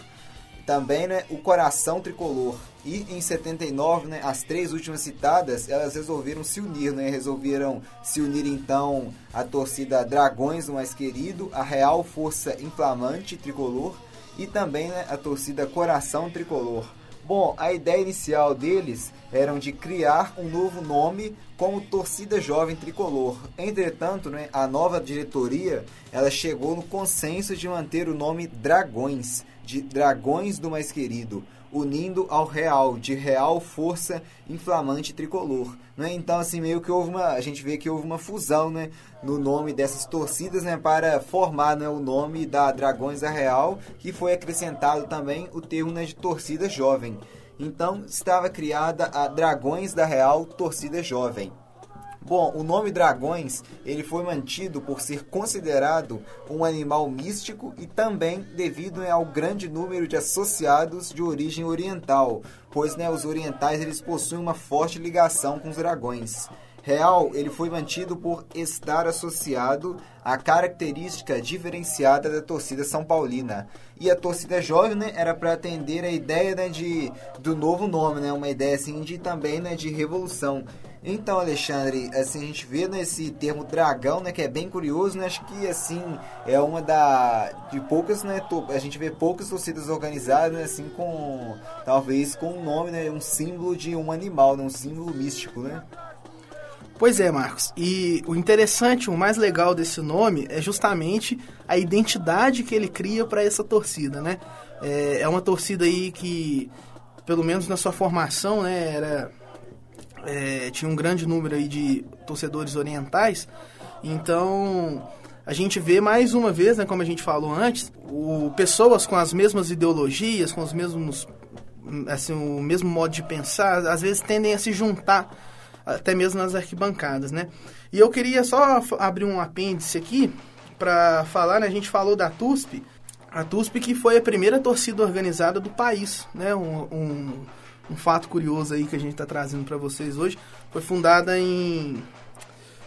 [SPEAKER 1] também né, o Coração Tricolor. E em 79, né, as três últimas citadas, elas resolveram se unir, né? Resolveram se unir então a torcida Dragões, o mais querido, a Real Força Inflamante Tricolor e também né, a torcida Coração Tricolor. Bom, a ideia inicial deles era de criar um novo nome como Torcida Jovem Tricolor. Entretanto, né, a nova diretoria ela chegou no consenso de manter o nome Dragões, de Dragões do Mais Querido unindo ao real, de real força inflamante tricolor. Né? Então, assim, meio que houve uma. A gente vê que houve uma fusão né, no nome dessas torcidas né, para formar né, o nome da Dragões da Real, que foi acrescentado também o termo né, de torcida jovem. Então, estava criada a Dragões da Real Torcida Jovem. Bom, o nome dragões ele foi mantido por ser considerado um animal místico e também devido né, ao grande número de associados de origem oriental, pois né, os orientais eles possuem uma forte ligação com os dragões. Real, ele foi mantido por estar associado à característica diferenciada da torcida São Paulina. E a torcida jovem né, era para atender a ideia né, de, do novo nome, né, uma ideia assim, de também né, de revolução. Então, Alexandre, assim, a gente vê nesse termo dragão, né, que é bem curioso, né, acho que, assim, é uma da, de poucas, né, a gente vê poucas torcidas organizadas, né, assim, com, talvez com um nome, né, um símbolo de um animal, né, um símbolo místico, né.
[SPEAKER 2] Pois é, Marcos. E o interessante, o mais legal desse nome é justamente a identidade que ele cria para essa torcida, né? É, é, uma torcida aí que, pelo menos na sua formação, né, era é, tinha um grande número aí de torcedores orientais. Então, a gente vê mais uma vez, né, como a gente falou antes, o, pessoas com as mesmas ideologias, com os mesmos assim, o mesmo modo de pensar, às vezes tendem a se juntar até mesmo nas arquibancadas, né? E eu queria só abrir um apêndice aqui para falar, né, a gente falou da TUSP, a TUSP que foi a primeira torcida organizada do país, né, um, um, um fato curioso aí que a gente está trazendo para vocês hoje, foi fundada em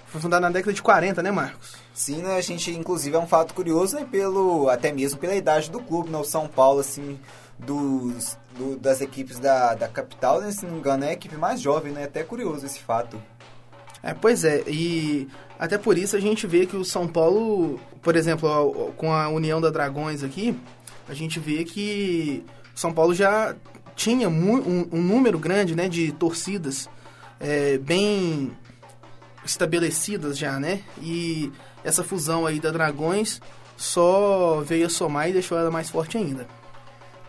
[SPEAKER 2] foi fundada na década de 40, né, Marcos?
[SPEAKER 1] Sim, né, a gente, inclusive, é um fato curioso, né, pelo, até mesmo pela idade do clube, né, o São Paulo, assim, dos, do, das equipes da, da capital, né, se não me engano, é a equipe mais jovem, né, até curioso esse fato.
[SPEAKER 2] É, pois é, e até por isso a gente vê que o São Paulo, por exemplo, com a União da Dragões aqui, a gente vê que o São Paulo já tinha um, um número grande, né, de torcidas é, bem estabelecidas já, né? E essa fusão aí da Dragões só veio a somar e deixou ela mais forte ainda.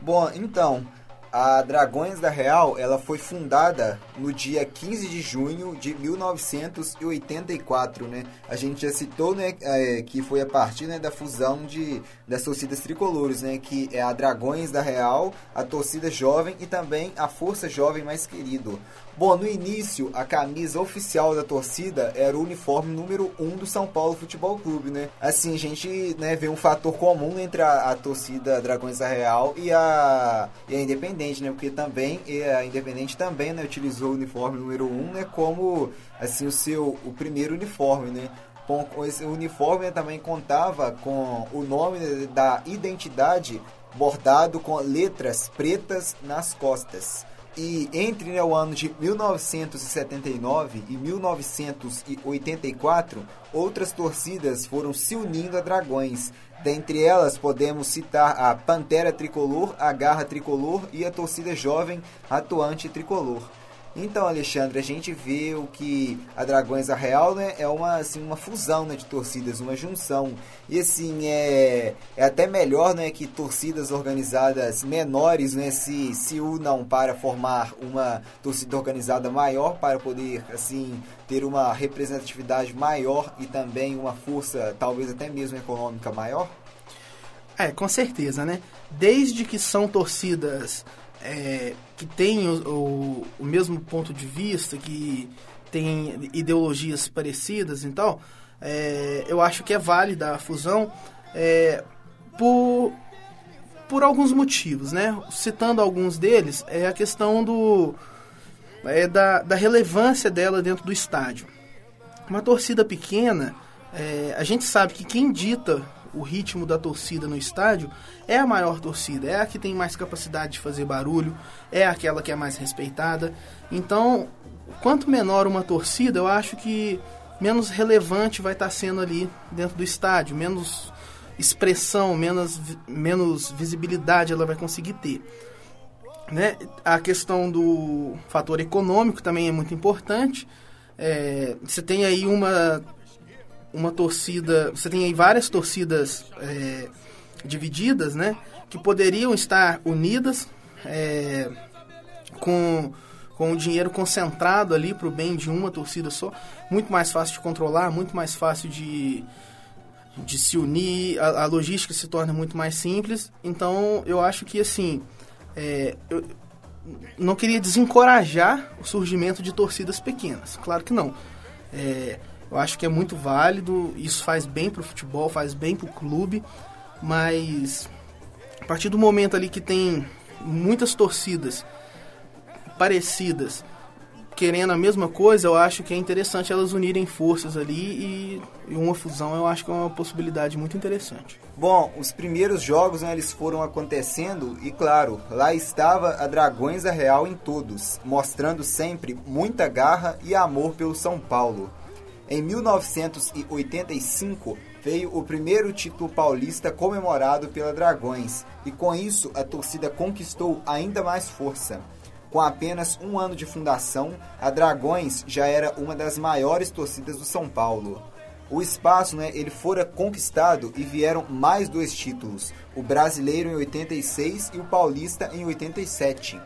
[SPEAKER 1] Bom, então, a Dragões da Real, ela foi fundada no dia 15 de junho de 1984, né? A gente já citou, né, é, que foi a partir né, da fusão de, das torcidas tricolores, né? Que é a Dragões da Real, a torcida jovem e também a Força Jovem Mais Querido. Bom, no início, a camisa oficial da torcida era o uniforme número 1 um do São Paulo Futebol Clube, né? Assim, a gente né, vê um fator comum entre a, a torcida Dragões da Real e a, e a Independente, né? Porque também, a Independente também né, utilizou o uniforme número 1 um, né, como assim, o seu o primeiro uniforme, né? Com esse uniforme né, também contava com o nome da identidade bordado com letras pretas nas costas. E entre né, o ano de 1979 e 1984, outras torcidas foram se unindo a Dragões. Dentre elas, podemos citar a Pantera Tricolor, a Garra Tricolor e a torcida jovem atuante tricolor. Então, Alexandre, a gente vê o que a Dragões a Real né, é uma, assim, uma fusão né, de torcidas, uma junção. E assim, é, é até melhor né, que torcidas organizadas menores né, se, se unam para formar uma torcida organizada maior, para poder assim ter uma representatividade maior e também uma força, talvez até mesmo econômica maior?
[SPEAKER 2] É, com certeza, né? Desde que são torcidas é, que têm o, o, o, mesmo ponto de vista, que têm ideologias parecidas e tal, é, eu acho que é válida a fusão é, por, por alguns motivos, né? Citando alguns deles, é a questão do, é da, da relevância dela dentro do estádio. Uma torcida pequena, é, a gente sabe que quem dita o ritmo da torcida no estádio, é a maior torcida, é a que tem mais capacidade de fazer barulho, é aquela que é mais respeitada. Então, quanto menor uma torcida, eu acho que menos relevante vai estar sendo ali dentro do estádio, menos expressão, menos, menos visibilidade ela vai conseguir ter. Né? A questão do fator econômico também é muito importante. É, você tem aí uma uma torcida. Você tem aí várias torcidas é, divididas, né? Que poderiam estar unidas é, com, com o dinheiro concentrado ali para o bem de uma torcida só. Muito mais fácil de controlar, muito mais fácil de, de se unir, a, a logística se torna muito mais simples. Então eu acho que assim. É, eu não queria desencorajar o surgimento de torcidas pequenas, claro que não. É, eu acho que é muito válido, isso faz bem para o futebol, faz bem para o clube, mas a partir do momento ali que tem muitas torcidas parecidas querendo a mesma coisa, eu acho que é interessante elas unirem forças ali e, e, uma fusão eu acho que é uma possibilidade muito interessante.
[SPEAKER 1] Bom, os primeiros jogos né, eles foram acontecendo e claro, lá estava a Dragões da Real em todos, mostrando sempre muita garra e amor pelo São Paulo. Em 1985 veio o primeiro título paulista comemorado pela Dragões e com isso a torcida conquistou ainda mais força. Com apenas um ano de fundação, a Dragões já era uma das maiores torcidas do São Paulo. O espaço, né, ele fora conquistado e vieram mais dois títulos, o brasileiro em 86 e o paulista em 87.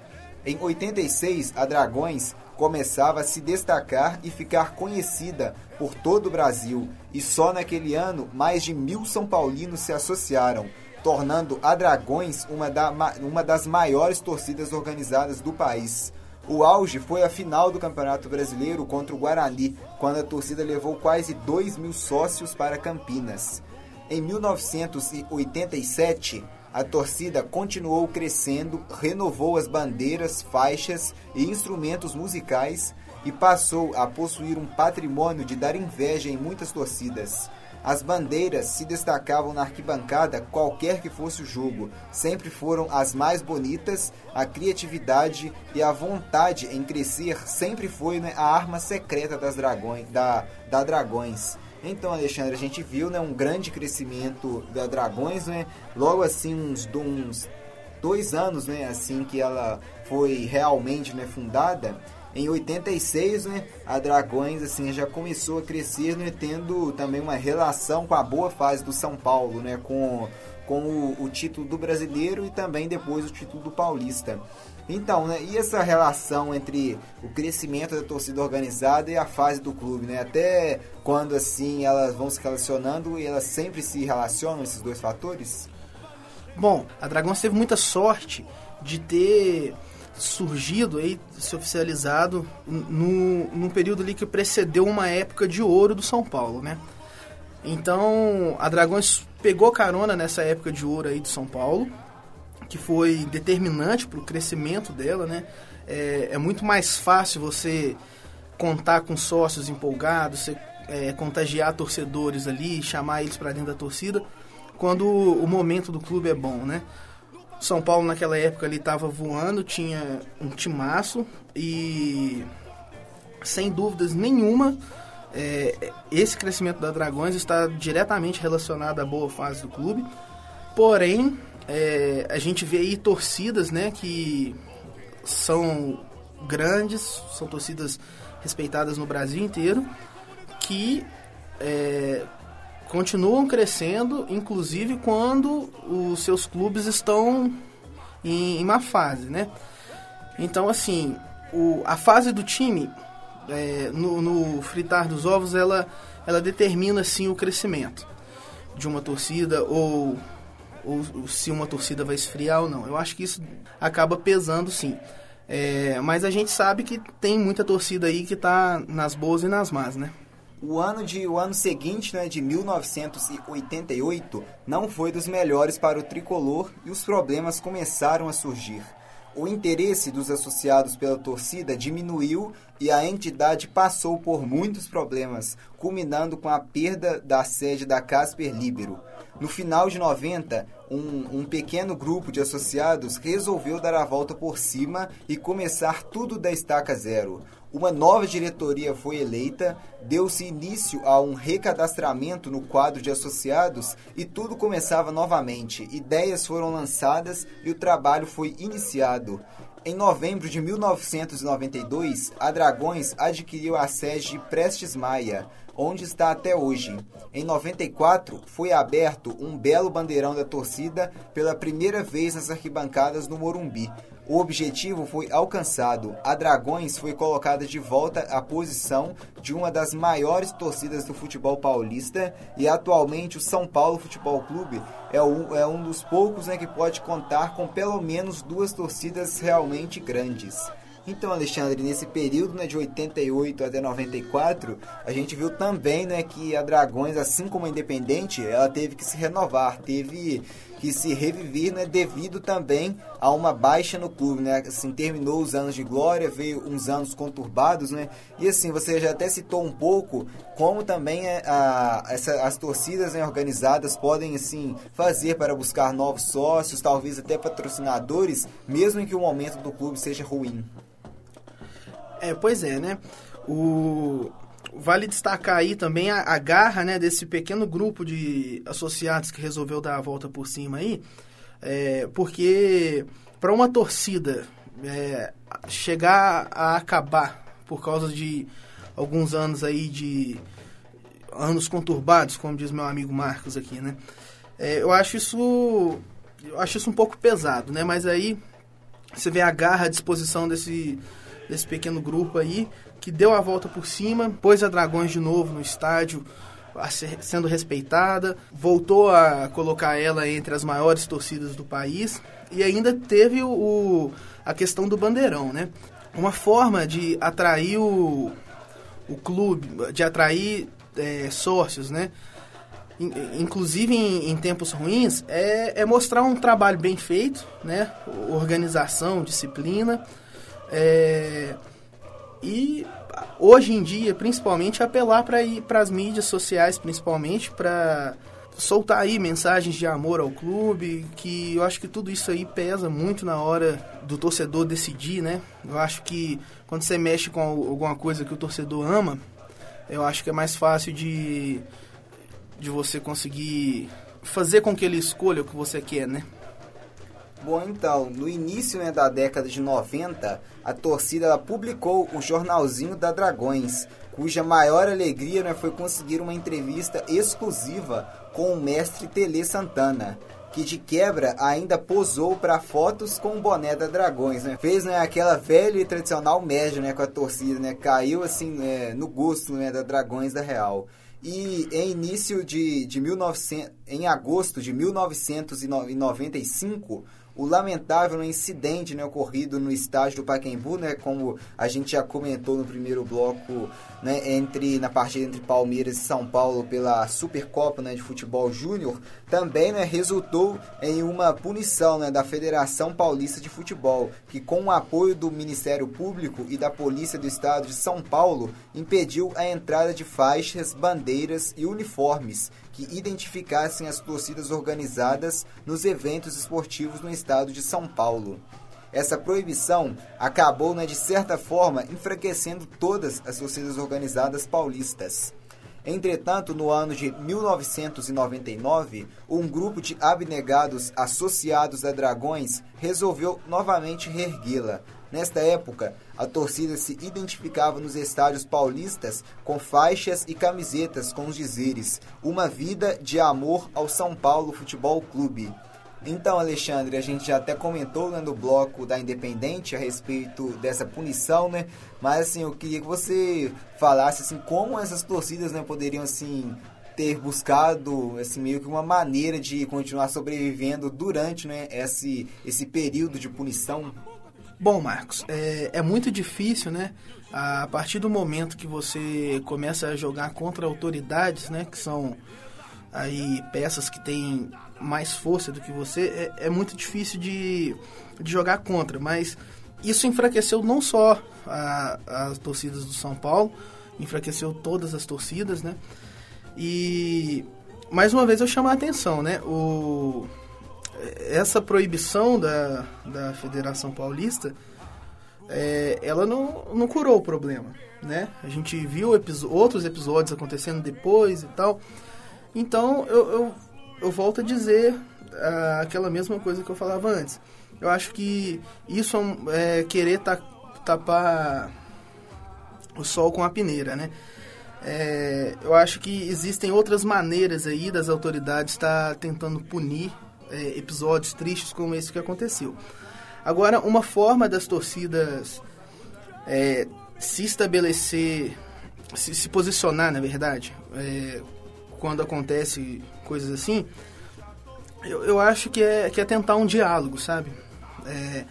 [SPEAKER 1] Em 86, a Dragões começava a se destacar e ficar conhecida por todo o Brasil, e só naquele ano mais de mil São Paulinos se associaram, tornando a Dragões uma, da, uma das maiores torcidas organizadas do país. O auge foi a final do Campeonato Brasileiro contra o Guarani, quando a torcida levou quase 2 mil sócios para Campinas. Em 1987, a torcida continuou crescendo, renovou as bandeiras, faixas e instrumentos musicais e passou a possuir um patrimônio de dar inveja em muitas torcidas. As bandeiras se destacavam na arquibancada qualquer que fosse o jogo. Sempre foram as mais bonitas, a criatividade e a vontade em crescer sempre foi né, a arma secreta das dragões, da, da Dragões. Então, Alexandre, a gente viu né, um grande crescimento da Dragões, né? Logo assim, uns, uns dois anos, né, assim que ela foi realmente né, fundada. Em 86, né, a Dragões assim já começou a crescer, né, tendo também uma relação com a boa fase do São Paulo, né, com, com o, o título do Brasileiro e também depois o título do Paulista. Então, né, e essa relação entre o crescimento da torcida organizada e a fase do clube, né? Até quando assim elas vão se relacionando e elas sempre se relacionam esses dois fatores?
[SPEAKER 2] Bom, a Dragões teve muita sorte de ter surgido aí, se oficializado no, num período ali que precedeu uma época de ouro do São Paulo, né? Então, a Dragões pegou carona nessa época de ouro aí do São Paulo, que foi determinante para o crescimento dela, né? É, é, muito mais fácil você contar com sócios empolgados, você é, contagiar torcedores ali, chamar eles para dentro da torcida, quando o momento do clube é bom, né? São Paulo naquela época ali estava voando, tinha um timaço e sem dúvidas nenhuma é, esse crescimento da Dragões está diretamente relacionado à boa fase do clube. Porém, é, a gente vê aí torcidas né, que são grandes, são torcidas respeitadas no Brasil inteiro, que é, continuam crescendo, inclusive quando os seus clubes estão em, em má fase, né? Então, assim, o, a fase do time, é, no, no, fritar dos ovos, ela, ela determina, assim, o crescimento de uma torcida ou, ou, ou se uma torcida vai esfriar ou não. Eu acho que isso acaba pesando, sim. É, mas a gente sabe que tem muita torcida aí que está nas boas e nas más, né?
[SPEAKER 1] O ano, de, o ano seguinte, né, de 1988, não foi dos melhores para o tricolor e os problemas começaram a surgir. O interesse dos associados pela torcida diminuiu e a entidade passou por muitos problemas, culminando com a perda da sede da Casper Libero. No final de 90, um, um, pequeno grupo de associados resolveu dar a volta por cima e começar tudo da estaca zero. Uma nova diretoria foi eleita, deu-se início a um recadastramento no quadro de associados e tudo começava novamente. Ideias foram lançadas e o trabalho foi iniciado. Em novembro de 1992, a Dragões adquiriu a sede de Prestes Maia, onde está até hoje. Em 94, foi aberto um belo bandeirão da torcida pela primeira vez nas arquibancadas no Morumbi, o objetivo foi alcançado. A Dragões foi colocada de volta à posição de uma das maiores torcidas do futebol paulista e atualmente o São Paulo Futebol Clube é um, é um dos poucos né, que pode contar com pelo menos duas torcidas realmente grandes. Então, Alexandre, nesse período né, de 88 até 94, a gente viu também né, que a Dragões, assim como a Independente, ela teve que se renovar, teve que se reviver né, devido também a uma baixa no clube. Né? Assim, terminou os anos de glória, veio uns anos conturbados. Né? E assim, você já até citou um pouco como também é, a, essa, as torcidas né, organizadas podem assim, fazer para buscar novos sócios, talvez até patrocinadores, mesmo em que o momento do clube seja ruim.
[SPEAKER 2] É, pois é, né? O, vale destacar aí também a, a, garra né, desse pequeno grupo de associados que resolveu dar a volta por cima aí, é, porque para uma torcida é, chegar a acabar por causa de alguns anos aí de anos conturbados, como diz meu amigo Marcos aqui, né? É, eu acho isso eu acho isso um pouco pesado, né? Mas aí você vê a garra, a disposição desse desse pequeno grupo aí, que deu a volta por cima, pôs a Dragões de novo no estádio, sendo respeitada, voltou a colocar ela entre as maiores torcidas do país e ainda teve o, a questão do bandeirão, né? Uma forma de atrair o, o clube, de atrair é, sócios, né? inclusive em, em tempos ruins, é, é, mostrar um trabalho bem feito, né? Organização, disciplina. É, e hoje em dia, principalmente, apelar para as mídias sociais, principalmente, para soltar aí mensagens de amor ao clube, que eu acho que tudo isso aí pesa muito na hora do torcedor decidir, né? Eu acho que quando você mexe com alguma coisa que o torcedor ama, eu acho que é mais fácil de de você conseguir fazer com que ele escolha o que você quer, né?
[SPEAKER 1] Bom, então, no início né, da década de 90, a torcida publicou o jornalzinho da Dragões, cuja maior alegria né, foi conseguir uma entrevista exclusiva com o mestre Tele Santana, que de quebra ainda posou para fotos com o boné da Dragões, né? Fez né, aquela velha e tradicional média né, com a torcida, né? Caiu assim né, no gosto né, da Dragões da Real. E em início de, de 1900, em agosto de 1995, o lamentável incidente né, ocorrido no estádio do Pacaembu, né, como a gente já comentou no primeiro bloco, né, entre na partida entre Palmeiras e São Paulo pela Supercopa né, de Futebol Júnior, também né, resultou em uma punição né, da Federação Paulista de Futebol, que com o apoio do Ministério Público e da Polícia do Estado de São Paulo, impediu a entrada de faixas, bandeiras e uniformes que identificassem as torcidas organizadas nos eventos esportivos no estado de São Paulo. Essa proibição acabou, né, de certa forma, enfraquecendo todas as torcidas organizadas paulistas. Entretanto, no ano de 1999, um grupo de abnegados associados a Dragões resolveu novamente reerguê-la, Nesta época, a torcida se identificava nos estádios paulistas com faixas e camisetas com os dizeres: Uma vida de amor ao São Paulo Futebol Clube. Então, Alexandre, a gente já até comentou né, no bloco da Independente a respeito dessa punição, né? Mas assim, eu queria que você falasse assim como essas torcidas né, poderiam assim ter buscado assim meio que uma maneira de continuar sobrevivendo durante né, esse esse período de punição.
[SPEAKER 2] Bom, Marcos, é, é muito difícil, né? A partir do momento que você começa a jogar contra autoridades, né? Que são aí peças que têm mais força do que você, é, é muito difícil de, de jogar contra. Mas isso enfraqueceu não só a, as torcidas do São Paulo, enfraqueceu todas as torcidas, né? E mais uma vez eu chamo a atenção, né? O essa proibição da, da Federação Paulista, é, ela não, não curou o problema, né? A gente viu outros episódios acontecendo depois e tal. Então, eu, eu, eu volto a dizer ah, aquela mesma coisa que eu falava antes. Eu acho que isso é querer ta, tapar o sol com a peneira, né? É, eu acho que existem outras maneiras aí das autoridades estar tá tentando punir é, episódios tristes como esse que aconteceu. Agora, uma forma das torcidas é, se estabelecer, se, se, posicionar, na verdade, é, quando acontece coisas assim, eu, eu acho que é, que é tentar um diálogo, sabe? É,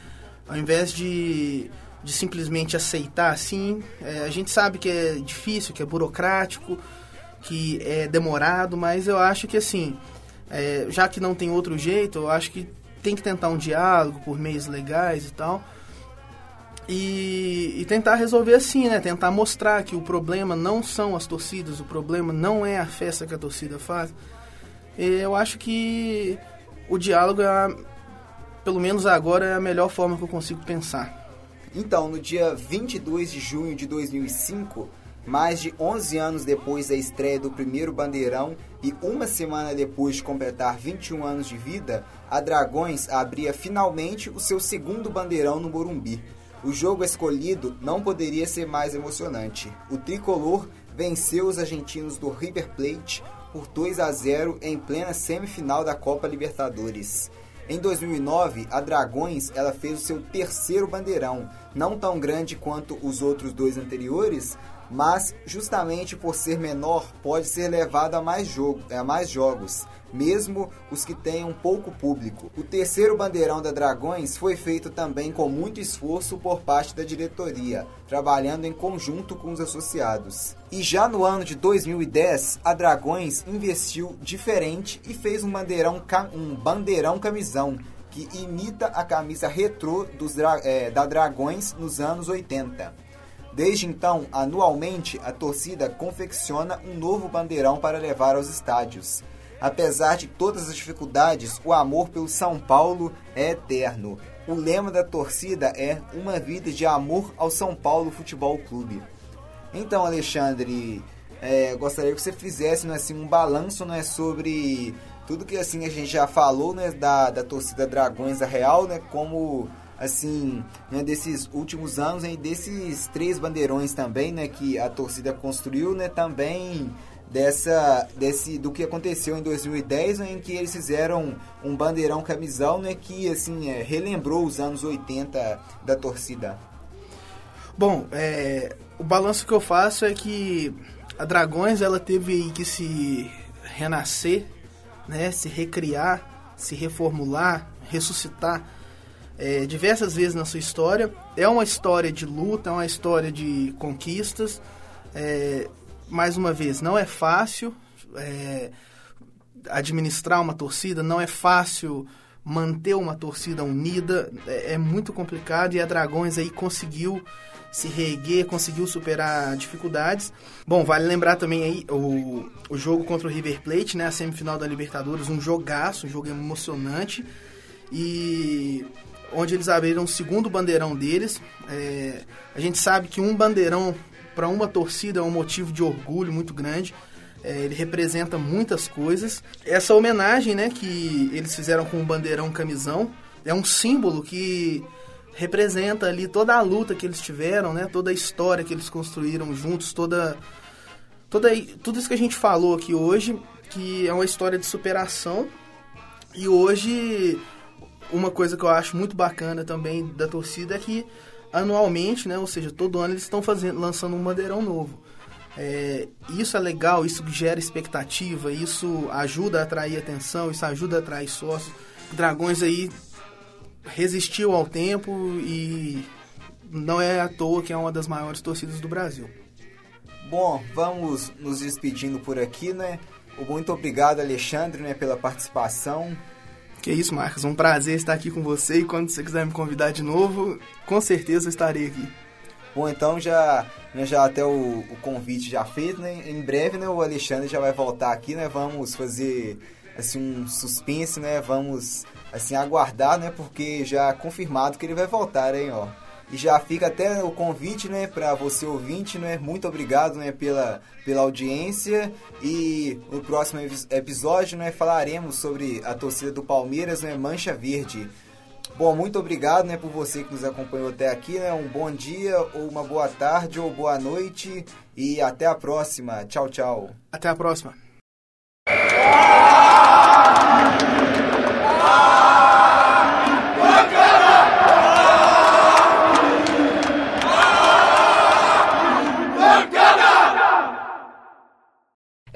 [SPEAKER 2] ao invés de, de simplesmente aceitar assim, é, a gente sabe que é difícil, que é burocrático, que é demorado, mas eu acho que assim é, já que não tem outro jeito, eu acho que tem que tentar um diálogo por meios legais e tal. E, e, tentar resolver assim, né? Tentar mostrar que o problema não são as torcidas, o problema não é a festa que a torcida faz. Eu acho que o diálogo, é pelo menos agora, é a melhor forma que eu consigo pensar.
[SPEAKER 1] Então, no dia 22 de junho de 2005, mais de 11 anos depois da estreia do primeiro Bandeirão e uma semana depois de completar 21 anos de vida, a Dragões abria finalmente o seu segundo Bandeirão no Morumbi. O jogo escolhido não poderia ser mais emocionante. O tricolor venceu os argentinos do River Plate por 2 a 0 em plena semifinal da Copa Libertadores. Em 2009, a Dragões ela fez o seu terceiro bandeirão, não tão grande quanto os outros dois anteriores, mas justamente por ser menor pode ser levado a mais, jogo, a mais jogos. Mesmo os que tenham pouco público. O terceiro bandeirão da Dragões foi feito também com muito esforço por parte da diretoria, trabalhando em conjunto com os associados. E já no ano de 2010, a Dragões investiu diferente e fez um bandeirão, um bandeirão camisão que imita a camisa retrô dos, é, da Dragões nos anos 80. Desde então, anualmente, a torcida confecciona um novo bandeirão para levar aos estádios. Apesar de todas as dificuldades, o amor pelo São Paulo é eterno. O lema da torcida é Uma Vida de Amor ao São Paulo Futebol Clube. Então, Alexandre, é, gostaria que você fizesse né, assim, um balanço né, sobre tudo que assim a gente já falou né, da, da torcida Dragões da Real, né, como assim né, desses últimos anos e desses três bandeirões também, né, que a torcida construiu, né, também dessa desse do que aconteceu em 2010, né, em que eles fizeram um bandeirão camisão, né, que assim é, relembrou os anos 80 da torcida.
[SPEAKER 2] Bom, é, o balanço que eu faço é que a Dragões ela teve que se renascer né, se recriar, se reformular, ressuscitar é, diversas vezes na sua história. É uma história de luta, é uma história de conquistas. É, mais uma vez, não é fácil é, administrar uma torcida, não é fácil manter uma torcida unida, é, é muito complicado e a Dragões aí conseguiu se reerguer, conseguiu superar dificuldades. Bom, vale lembrar também aí o, o jogo contra o River Plate, né, a semifinal da Libertadores, um jogaço, um jogo emocionante e onde eles abriram o segundo bandeirão deles. É, a gente sabe que um bandeirão para uma torcida é um motivo de orgulho muito grande. É, ele representa muitas coisas. Essa homenagem, né, que eles fizeram com o bandeirão camisão, é um símbolo que representa ali toda a luta que eles tiveram, né? Toda a história que eles construíram juntos, toda toda tudo isso que a gente falou aqui hoje, que é uma história de superação. E hoje uma coisa que eu acho muito bacana também da torcida é que anualmente, né, ou seja, todo ano eles estão fazendo lançando um bandeirão novo. É, isso é legal, isso gera expectativa, isso ajuda a atrair atenção, isso ajuda a atrair sócios. Dragões aí resistiu ao tempo e não é à toa que é uma das maiores torcidas do Brasil.
[SPEAKER 1] Bom, vamos nos despedindo por aqui, né? Muito obrigado, Alexandre, né, pela participação.
[SPEAKER 2] Que isso, Marcos. Um prazer estar aqui com você e quando você quiser me convidar de novo, com certeza eu estarei aqui.
[SPEAKER 1] Bom, então já, né, já até o, o, convite já feito, né? Em breve, né, o Alexandre já vai voltar aqui, né? Vamos fazer assim um suspense, né? Vamos assim, aguardar, né? Porque já confirmado que ele vai voltar, hein, ó. E já fica até o convite, né, para você ouvinte, né? Muito obrigado, né, pela, pela audiência. E no próximo episódio, né, falaremos sobre a torcida do Palmeiras, né, Mancha Verde. Bom, muito obrigado, né, por você que nos acompanhou até aqui, né? Um bom dia, ou uma boa tarde, ou boa noite. E até a próxima. Tchau, tchau.
[SPEAKER 2] Até a próxima.